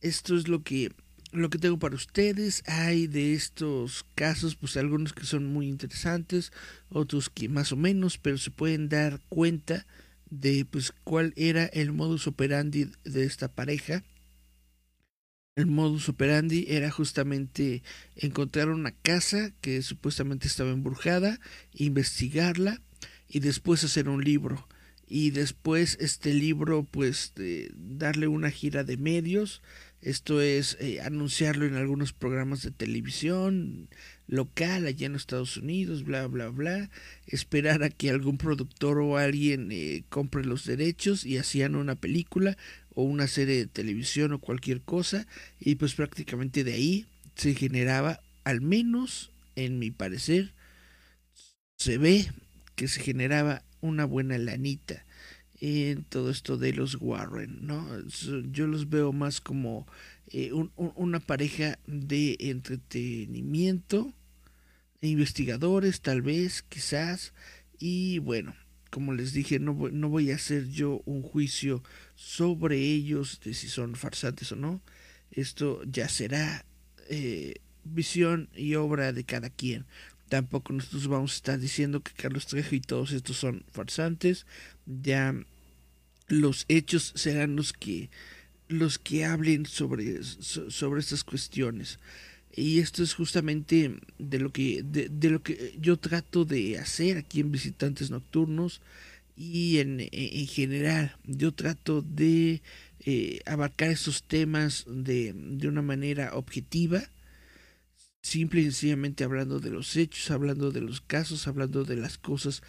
Esto es lo que lo que tengo para ustedes. Hay de estos casos, pues algunos que son muy interesantes, otros que más o menos, pero se pueden dar cuenta de pues cuál era el modus operandi de esta pareja. El modus operandi era justamente encontrar una casa que supuestamente estaba embrujada, investigarla y después hacer un libro. Y después este libro pues darle una gira de medios esto es eh, anunciarlo en algunos programas de televisión local allá en Estados Unidos, bla, bla, bla. Esperar a que algún productor o alguien eh, compre los derechos y hacían una película o una serie de televisión o cualquier cosa. Y pues prácticamente de ahí se generaba, al menos en mi parecer, se ve que se generaba una buena lanita en todo esto de los Warren, ¿no? Yo los veo más como eh, una pareja de entretenimiento, investigadores tal vez, quizás, y bueno, como les dije, no, voy a hacer yo un juicio sobre ellos de si son farsantes o no. Esto ya será eh, visión y obra de cada quien. Tampoco nosotros vamos a estar diciendo que Carlos Trejo y todos estos son farsantes. Ya los hechos serán los que los que hablen sobre, sobre estas cuestiones. Y esto es justamente de lo que de, lo que yo trato de hacer aquí en Visitantes Nocturnos y en, en general. Yo trato de eh, abarcar esos temas de, de una manera objetiva simple y sencillamente hablando de los hechos, hablando de los casos, hablando de las cosas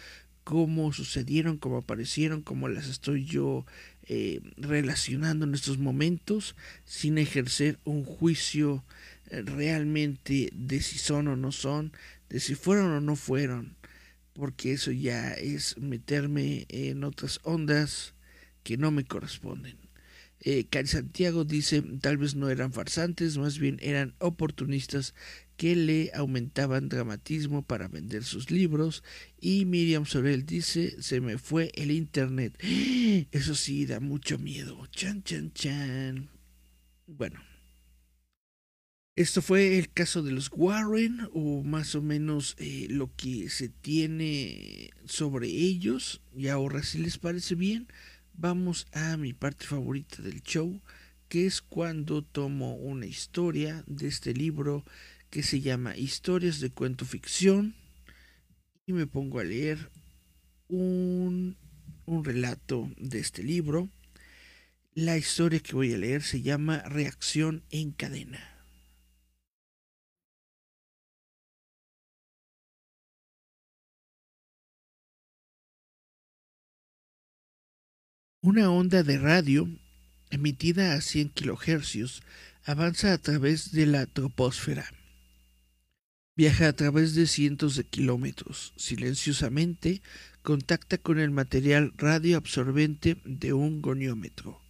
cómo sucedieron, cómo aparecieron, cómo las estoy yo eh, relacionando en estos momentos, sin ejercer un juicio eh, realmente de si son o no son, de si fueron o no fueron, porque eso ya es meterme en otras ondas que no me corresponden. Eh, Cari Santiago dice, tal vez no eran farsantes, más bien eran oportunistas que le aumentaban dramatismo para vender sus libros. Y Miriam Sorel dice, se me fue el internet. Eso sí, da mucho miedo. Chan, chan, chan. Bueno. Esto fue el caso de los Warren, o más o menos eh, lo que se tiene sobre ellos. Y ahora, si les parece bien, vamos a mi parte favorita del show, que es cuando tomo una historia de este libro que se llama Historias de Cuento Ficción y me pongo a leer un, un relato de este libro. La historia que voy a leer se llama Reacción en cadena. Una onda de radio emitida a 100 kHz avanza a través de la troposfera Viaja a través de cientos de kilómetros, silenciosamente contacta con el material radioabsorbente de un goniómetro.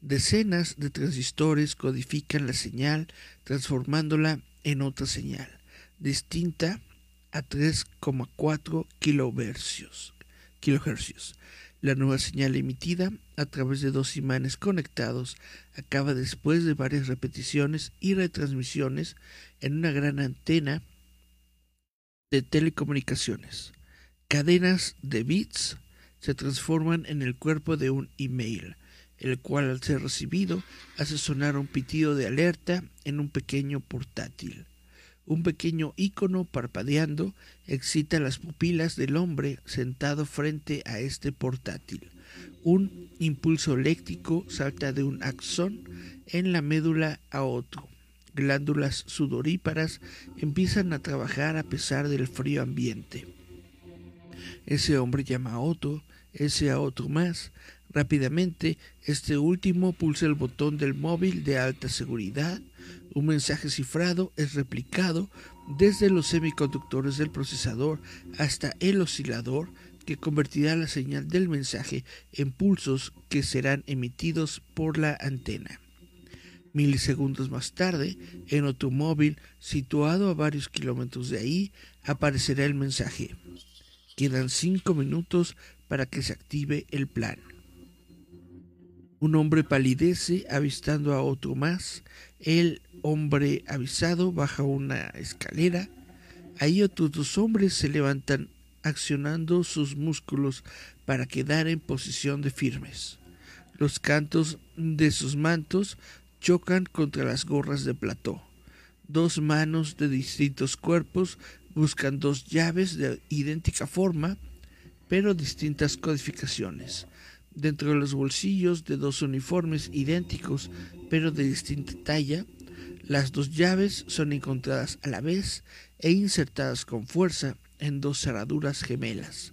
Decenas de transistores codifican la señal transformándola en otra señal, distinta a 3,4 kilohercios. La nueva señal emitida a través de dos imanes conectados acaba después de varias repeticiones y retransmisiones en una gran antena de telecomunicaciones. Cadenas de bits se transforman en el cuerpo de un email, el cual al ser recibido hace sonar un pitido de alerta en un pequeño portátil. Un pequeño icono parpadeando excita las pupilas del hombre sentado frente a este portátil. Un impulso eléctrico salta de un axón en la médula a otro glándulas sudoríparas empiezan a trabajar a pesar del frío ambiente. Ese hombre llama a Otto, ese a otro más. Rápidamente, este último pulsa el botón del móvil de alta seguridad. Un mensaje cifrado es replicado desde los semiconductores del procesador hasta el oscilador que convertirá la señal del mensaje en pulsos que serán emitidos por la antena. Milisegundos más tarde, en otro móvil situado a varios kilómetros de ahí, aparecerá el mensaje. Quedan cinco minutos para que se active el plan. Un hombre palidece avistando a otro más. El hombre avisado baja una escalera. Ahí otros dos hombres se levantan accionando sus músculos para quedar en posición de firmes. Los cantos de sus mantos chocan contra las gorras de plató. Dos manos de distintos cuerpos buscan dos llaves de idéntica forma, pero distintas codificaciones. Dentro de los bolsillos de dos uniformes idénticos, pero de distinta talla, las dos llaves son encontradas a la vez e insertadas con fuerza en dos cerraduras gemelas.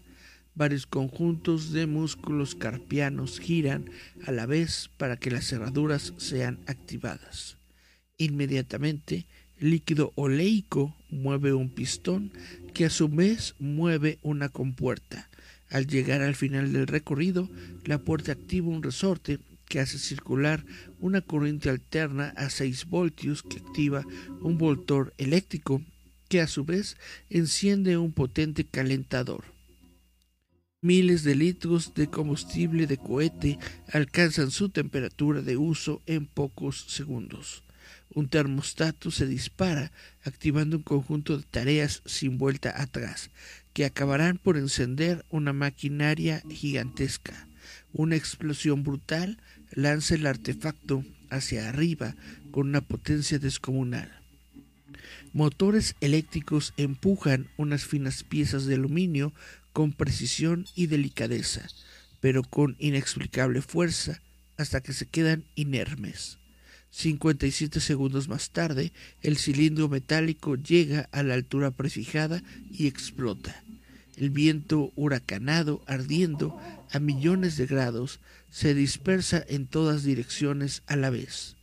Varios conjuntos de músculos carpianos giran a la vez para que las cerraduras sean activadas. Inmediatamente, el líquido oleico mueve un pistón que a su vez mueve una compuerta. Al llegar al final del recorrido, la puerta activa un resorte que hace circular una corriente alterna a 6 voltios que activa un voltor eléctrico que a su vez enciende un potente calentador. Miles de litros de combustible de cohete alcanzan su temperatura de uso en pocos segundos. un termostato se dispara, activando un conjunto de tareas sin vuelta atrás, que acabarán por encender una maquinaria gigantesca. Una explosión brutal lanza el artefacto hacia arriba con una potencia descomunal. Motores eléctricos empujan unas finas piezas de aluminio con precisión y delicadeza, pero con inexplicable fuerza, hasta que se quedan inermes. 57 segundos más tarde, el cilindro metálico llega a la altura prefijada y explota. El viento huracanado, ardiendo a millones de grados, se dispersa en todas direcciones a la vez.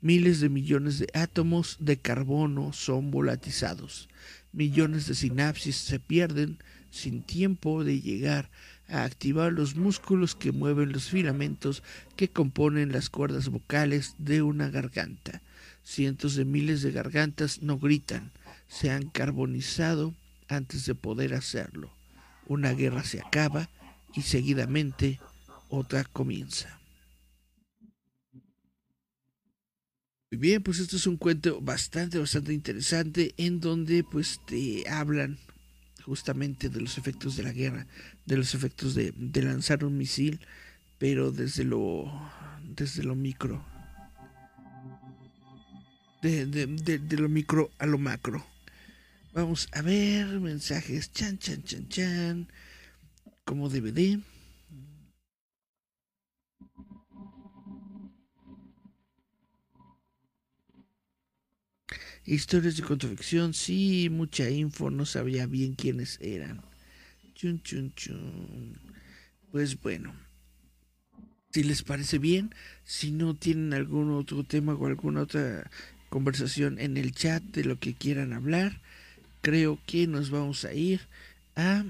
Miles de millones de átomos de carbono son volatizados. Millones de sinapsis se pierden sin tiempo de llegar a activar los músculos que mueven los filamentos que componen las cuerdas vocales de una garganta. Cientos de miles de gargantas no gritan, se han carbonizado antes de poder hacerlo. Una guerra se acaba y seguidamente otra comienza. Muy bien, pues esto es un cuento bastante, bastante interesante en donde pues te hablan justamente de los efectos de la guerra, de los efectos de, lanzar un misil, pero desde lo, desde lo micro. De, de, lo micro a lo macro. Vamos a ver mensajes. Chan, chan, chan, chan. Como DVD. Historias de contraficción, sí, mucha info, no sabía bien quiénes eran. Chun, chun, chun. Pues bueno, si les parece bien, si no tienen algún otro tema o alguna otra conversación en el chat de lo que quieran hablar, creo que nos vamos a ir a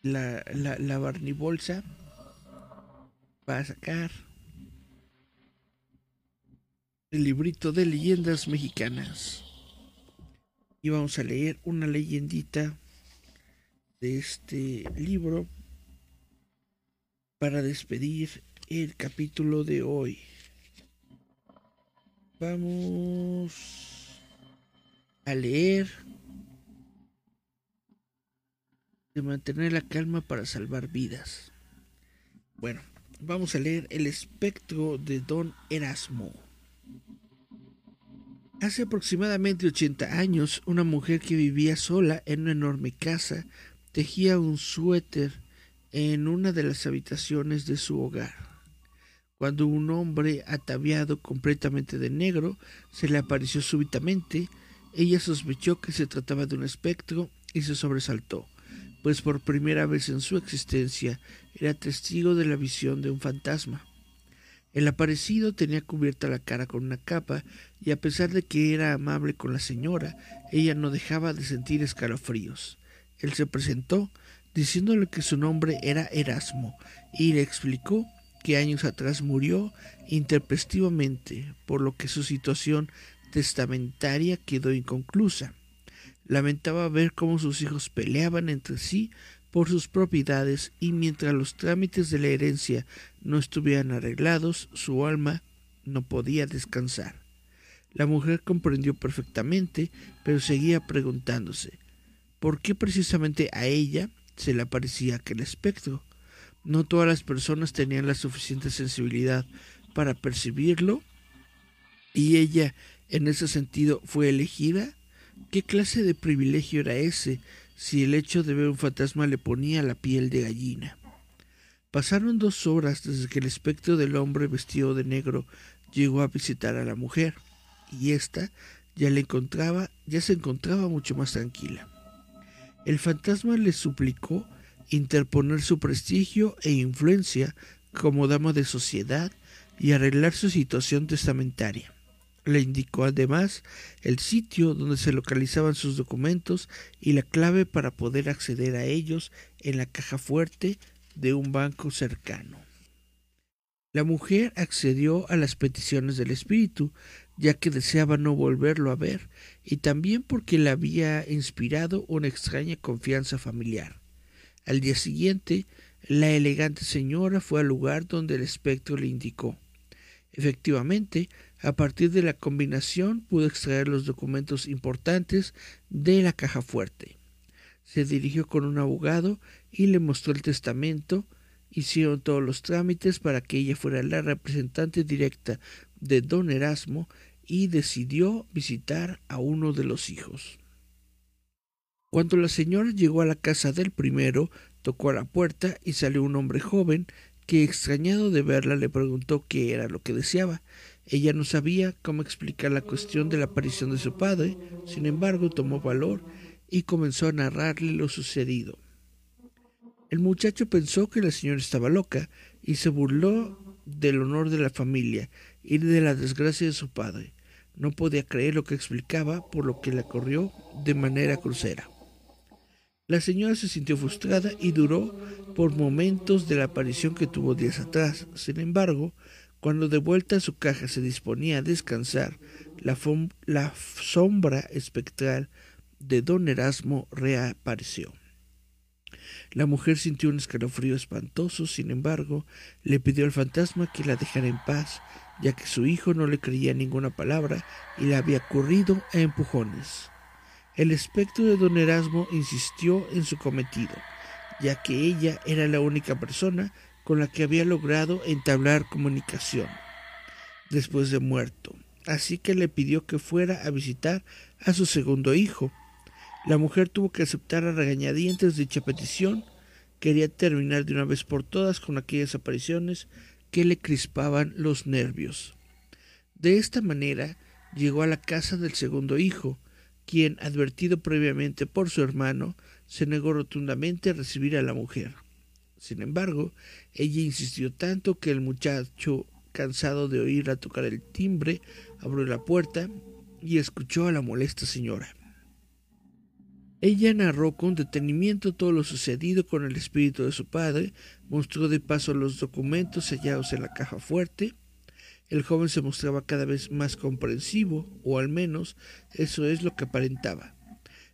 la, la, la Barnibolsa. Va a sacar el librito de leyendas mexicanas. Y vamos a leer una leyendita de este libro para despedir el capítulo de hoy. Vamos a leer de mantener la calma para salvar vidas. Bueno, vamos a leer El espectro de Don Erasmo. Hace aproximadamente 80 años, una mujer que vivía sola en una enorme casa tejía un suéter en una de las habitaciones de su hogar. Cuando un hombre ataviado completamente de negro se le apareció súbitamente, ella sospechó que se trataba de un espectro y se sobresaltó, pues por primera vez en su existencia era testigo de la visión de un fantasma. El aparecido tenía cubierta la cara con una capa y a pesar de que era amable con la señora, ella no dejaba de sentir escalofríos. Él se presentó diciéndole que su nombre era Erasmo y le explicó que años atrás murió intempestivamente, por lo que su situación testamentaria quedó inconclusa. Lamentaba ver cómo sus hijos peleaban entre sí por sus propiedades y mientras los trámites de la herencia no estuvieran arreglados, su alma no podía descansar. La mujer comprendió perfectamente, pero seguía preguntándose por qué precisamente a ella se le aparecía aquel espectro. No todas las personas tenían la suficiente sensibilidad para percibirlo y ella en ese sentido fue elegida. ¿Qué clase de privilegio era ese si el hecho de ver un fantasma le ponía la piel de gallina. Pasaron dos horas desde que el espectro del hombre vestido de negro llegó a visitar a la mujer, y ésta ya le encontraba, ya se encontraba mucho más tranquila. El fantasma le suplicó interponer su prestigio e influencia como dama de sociedad y arreglar su situación testamentaria. Le indicó además el sitio donde se localizaban sus documentos y la clave para poder acceder a ellos en la caja fuerte de un banco cercano. La mujer accedió a las peticiones del espíritu, ya que deseaba no volverlo a ver, y también porque le había inspirado una extraña confianza familiar. Al día siguiente, la elegante señora fue al lugar donde el espectro le indicó. Efectivamente, A partir de la combinación pudo extraer los documentos importantes de la caja fuerte. Se dirigió con un abogado y le mostró el testamento. Hicieron todos los trámites para que ella fuera la representante directa de don Erasmo y decidió visitar a uno de los hijos. Cuando la señora llegó a la casa del primero, tocó a la puerta y salió un hombre joven que, extrañado de verla, le preguntó qué era lo que deseaba. Ella no sabía cómo explicar la cuestión de la aparición de su padre, sin embargo tomó valor y comenzó a narrarle lo sucedido. El muchacho pensó que la señora estaba loca y se burló del honor de la familia y de la desgracia de su padre. No podía creer lo que explicaba, por lo que le corrió de manera crucera. La señora se sintió frustrada y duró por momentos de la aparición que tuvo días atrás. Sin embargo, cuando de vuelta a su caja se disponía a descansar, la, la sombra espectral de don Erasmo reapareció. La mujer sintió un escalofrío espantoso, sin embargo, le pidió al fantasma que la dejara en paz, ya que su hijo no le creía ninguna palabra y le había corrido a empujones. El espectro de don Erasmo insistió en su cometido, ya que ella era la única persona con la que había logrado entablar comunicación después de muerto, así que le pidió que fuera a visitar a su segundo hijo. La mujer tuvo que aceptar a regañadientes dicha petición, quería terminar de una vez por todas con aquellas apariciones que le crispaban los nervios. De esta manera llegó a la casa del segundo hijo, quien, advertido previamente por su hermano, se negó rotundamente a recibir a la mujer. Sin embargo, ella insistió tanto que el muchacho, cansado de oírla tocar el timbre, abrió la puerta y escuchó a la molesta señora. Ella narró con detenimiento todo lo sucedido con el espíritu de su padre, mostró de paso los documentos sellados en la caja fuerte, el joven se mostraba cada vez más comprensivo, o al menos eso es lo que aparentaba.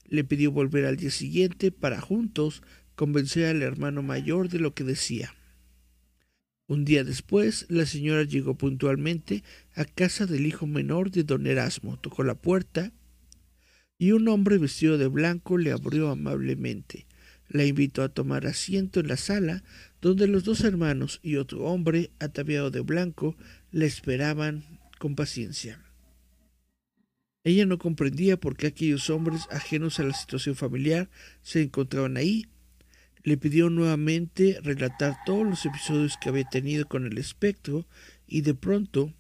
Le pidió volver al día siguiente para juntos convencer al hermano mayor de lo que decía. Un día después, la señora llegó puntualmente a casa del hijo menor de don Erasmo, tocó la puerta y un hombre vestido de blanco le abrió amablemente. La invitó a tomar asiento en la sala, donde los dos hermanos y otro hombre ataviado de blanco le esperaban con paciencia. Ella no comprendía por qué aquellos hombres ajenos a la situación familiar se encontraban ahí. Le pidió nuevamente relatar todos los episodios que había tenido con el espectro y de pronto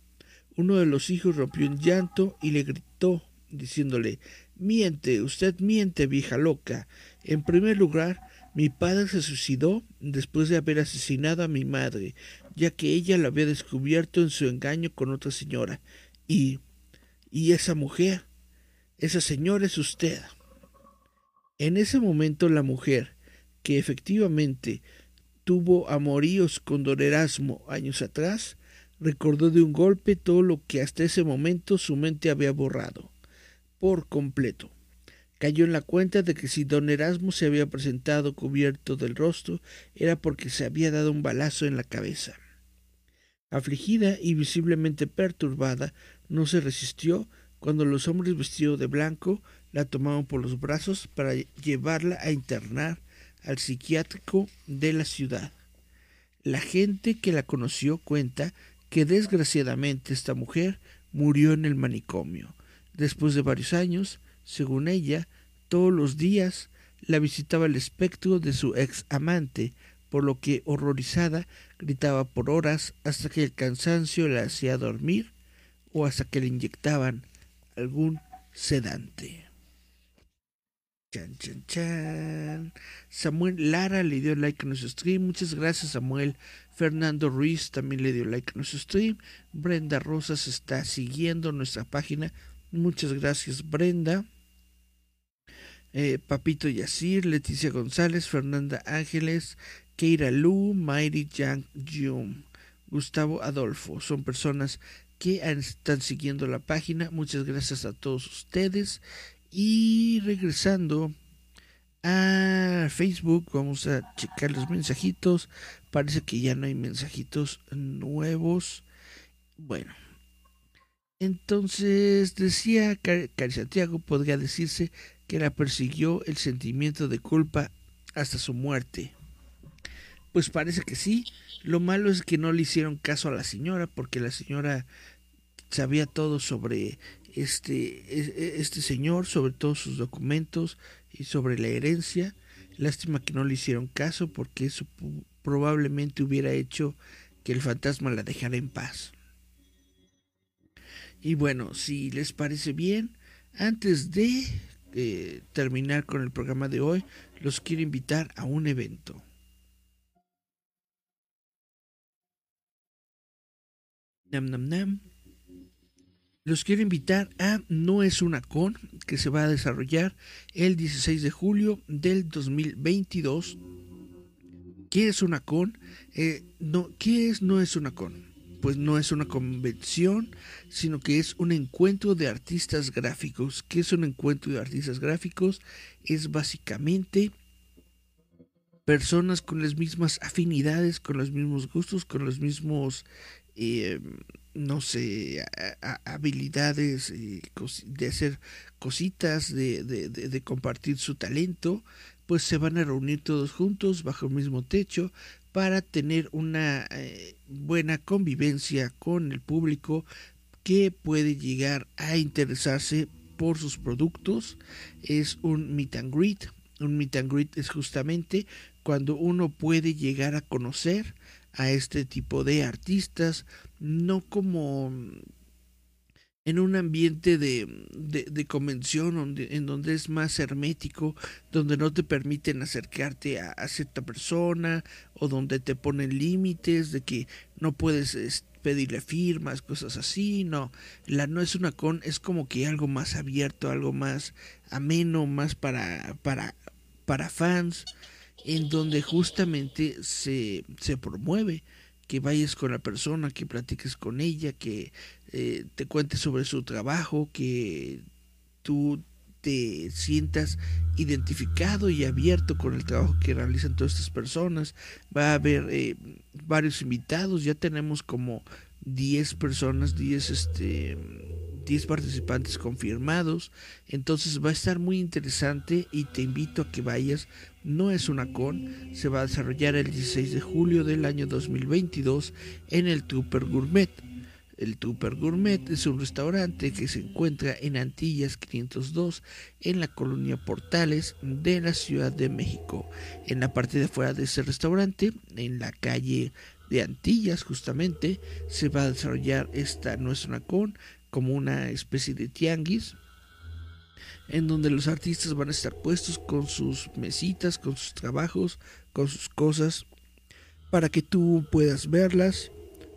uno de los hijos rompió un llanto y le gritó, diciéndole Miente, usted miente, vieja loca. En primer lugar, mi padre se suicidó después de haber asesinado a mi madre, ya que ella lo había descubierto en su engaño con otra señora. Y... y esa mujer, esa señora es usted. En ese momento la mujer, que efectivamente tuvo amoríos con don Erasmo años atrás, recordó de un golpe todo lo que hasta ese momento su mente había borrado, por completo cayó en la cuenta de que si don Erasmo se había presentado cubierto del rostro era porque se había dado un balazo en la cabeza. Afligida y visiblemente perturbada, no se resistió cuando los hombres vestidos de blanco la tomaron por los brazos para llevarla a internar al psiquiátrico de la ciudad. La gente que la conoció cuenta que desgraciadamente esta mujer murió en el manicomio. Después de varios años, según ella, todos los días la visitaba el espectro de su ex amante, por lo que, horrorizada, gritaba por horas hasta que el cansancio la hacía dormir o hasta que le inyectaban algún sedante. Chan, chan, chan. Samuel Lara le dio like a nuestro stream. Muchas gracias, Samuel. Fernando Ruiz también le dio like a nuestro stream. Brenda Rosas está siguiendo nuestra página. Muchas gracias, Brenda. Eh, Papito Yacir, Leticia González, Fernanda Ángeles, Keira Lu, Mayri Yang Jung, Gustavo Adolfo. Son personas que están siguiendo la página. Muchas gracias a todos ustedes. Y regresando a Facebook, vamos a checar los mensajitos. Parece que ya no hay mensajitos nuevos. Bueno, Entonces decía Cari Santiago, podría decirse que la persiguió el sentimiento de culpa hasta su muerte. Pues parece que sí. Lo malo es que no le hicieron caso a la señora, porque la señora sabía todo sobre este, e, este señor, sobre todos sus documentos y sobre la herencia. Lástima que no le hicieron caso, porque eso probablemente hubiera hecho que el fantasma la dejara en paz. Y bueno, si les parece bien, antes de eh, terminar con el programa de hoy, los quiero invitar a un evento. Nam, nam, nam. Los quiero invitar a No es una con, que se va a desarrollar el 16 de julio del 2022. ¿Qué es una con? Eh, no, ¿Qué es No es una con? Pues no es una convención, sino que es un encuentro de artistas gráficos. ¿Qué es un encuentro de artistas gráficos? Es básicamente personas con las mismas afinidades, con los mismos gustos, con los mismos eh, no sé, habilidades eh, de hacer cositas, de, de, compartir su talento, pues se van a reunir todos juntos bajo el mismo techo para tener una eh, buena convivencia con el público que puede llegar a interesarse por sus productos. Es un meet and greet. Un meet and greet es justamente cuando uno puede llegar a conocer a este tipo de artistas, no como en un ambiente de, de, convención donde, en donde es más hermético, donde no te permiten acercarte a, cierta persona o donde te ponen límites de que no puedes pedirle firmas, cosas así, no, la no es una con, es como que algo más abierto, algo más ameno, más para, para, para fans, en donde justamente se, se promueve que vayas con la persona, que platiques con ella, que eh, te cuentes sobre su trabajo, que tú te sientas identificado y abierto con el trabajo que realizan todas estas personas. Va a haber eh, varios invitados, ya tenemos como 10 personas, 10 este 10 participantes confirmados. Entonces va a estar muy interesante y te invito a que vayas. No es una con, se va a desarrollar el 16 de julio del año 2022 en el Trooper Gourmet. El Trooper Gourmet es un restaurante que se encuentra en Antillas 502 en la colonia Portales de la Ciudad de México. En la parte de afuera de ese restaurante, en la calle de Antillas justamente, se va a desarrollar esta No es una con como una especie de tianguis en donde los artistas van a estar puestos con sus mesitas, con sus trabajos, con sus cosas, para que tú puedas verlas,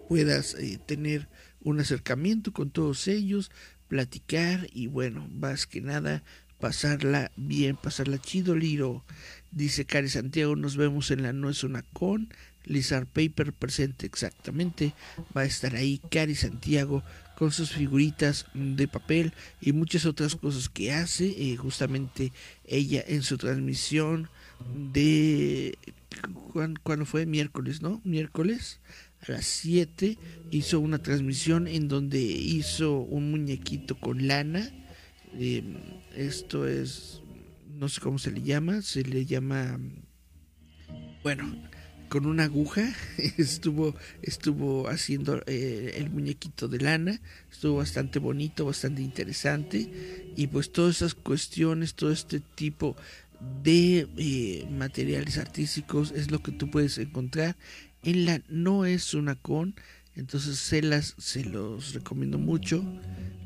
puedas eh, tener un acercamiento con todos ellos, platicar y bueno, más que nada pasarla bien, pasarla chido, Liro. Dice Cari Santiago, nos vemos en la No es una con, Lizard Paper presente exactamente, va a estar ahí Cari Santiago con sus figuritas de papel y muchas otras cosas que hace. Eh, justamente ella en su transmisión de... cuando fue? Miércoles, ¿no? Miércoles a las 7 hizo una transmisión en donde hizo un muñequito con lana. Em, esto es... no sé cómo se le llama, se le llama... Bueno, con una aguja estuvo estuvo haciendo eh, el muñequito de lana estuvo bastante bonito bastante interesante y pues todas esas cuestiones todo este tipo de eh, materiales artísticos es lo que tú puedes encontrar en la no es una con. Entonces se las se los recomiendo mucho.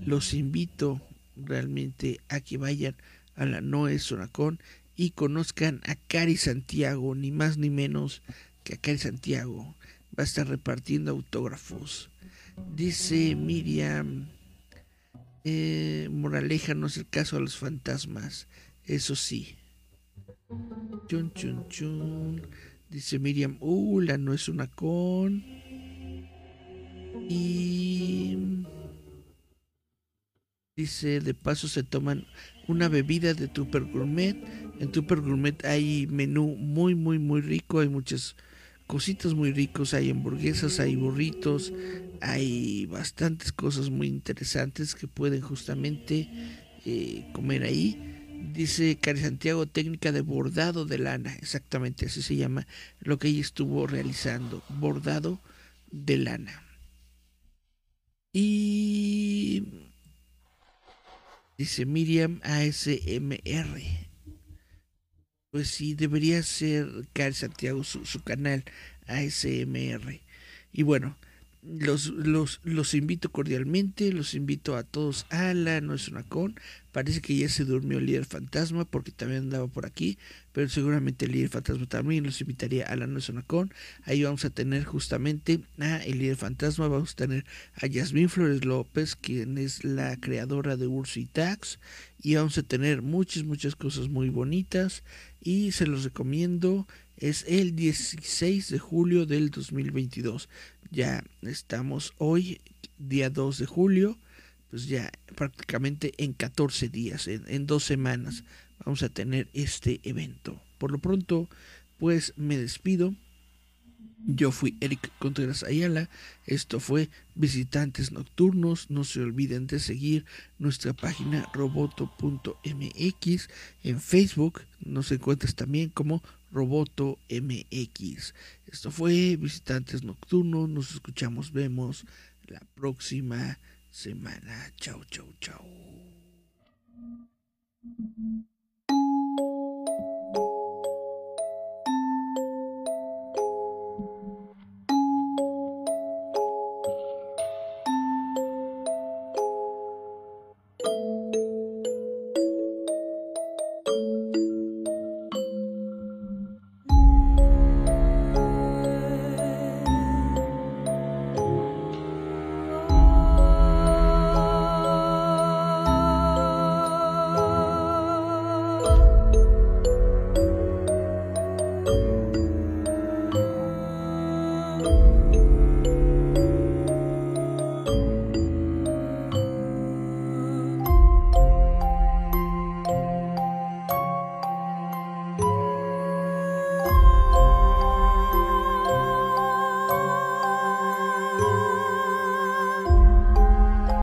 Los invito realmente a que vayan a la no es una con y conozcan a Cari Santiago ni más ni menos que acá en Santiago va a estar repartiendo autógrafos. Dice Miriam, eh, moraleja no es el caso a los fantasmas, eso sí. Chun, chun, chun. Dice Miriam, uh, la no es una con. Y dice, de paso se toman una bebida de Tupper Gourmet. En Tupper Gourmet hay menú muy, muy, muy rico, hay muchas cositas muy ricos, hay hamburguesas, hay burritos, hay bastantes cosas muy interesantes que pueden justamente eh, comer ahí. Dice Cari Santiago, técnica de bordado de lana, exactamente así se llama lo que ella estuvo realizando, bordado de lana. Y dice Miriam ASMR. Pues sí, debería ser Cari Santiago su, su canal ASMR. Y bueno, los, los, los invito cordialmente, los invito a todos a la No es una con. Parece que ya se durmió el líder fantasma porque también andaba por aquí, pero seguramente el líder fantasma también los invitaría a la No es una con. Ahí vamos a tener justamente a el líder fantasma, vamos a tener a Yasmín Flores López, quien es la creadora de Urso y Tax, y vamos a tener muchas, muchas cosas muy bonitas y se los recomiendo. Es el 16 de julio del 2022 ya estamos hoy, día 2 de julio, pues ya prácticamente en 14 días, en, dos semanas, vamos a tener este evento. Por lo pronto, pues me despido. Yo fui Eric Contreras Ayala. Esto fue Visitantes Nocturnos. No se olviden de seguir nuestra página roboto.mx en Facebook. Nos encuentras también como Roboto MX. Esto fue Visitantes Nocturnos. Nos escuchamos, vemos la próxima semana. Chau, chau, chau.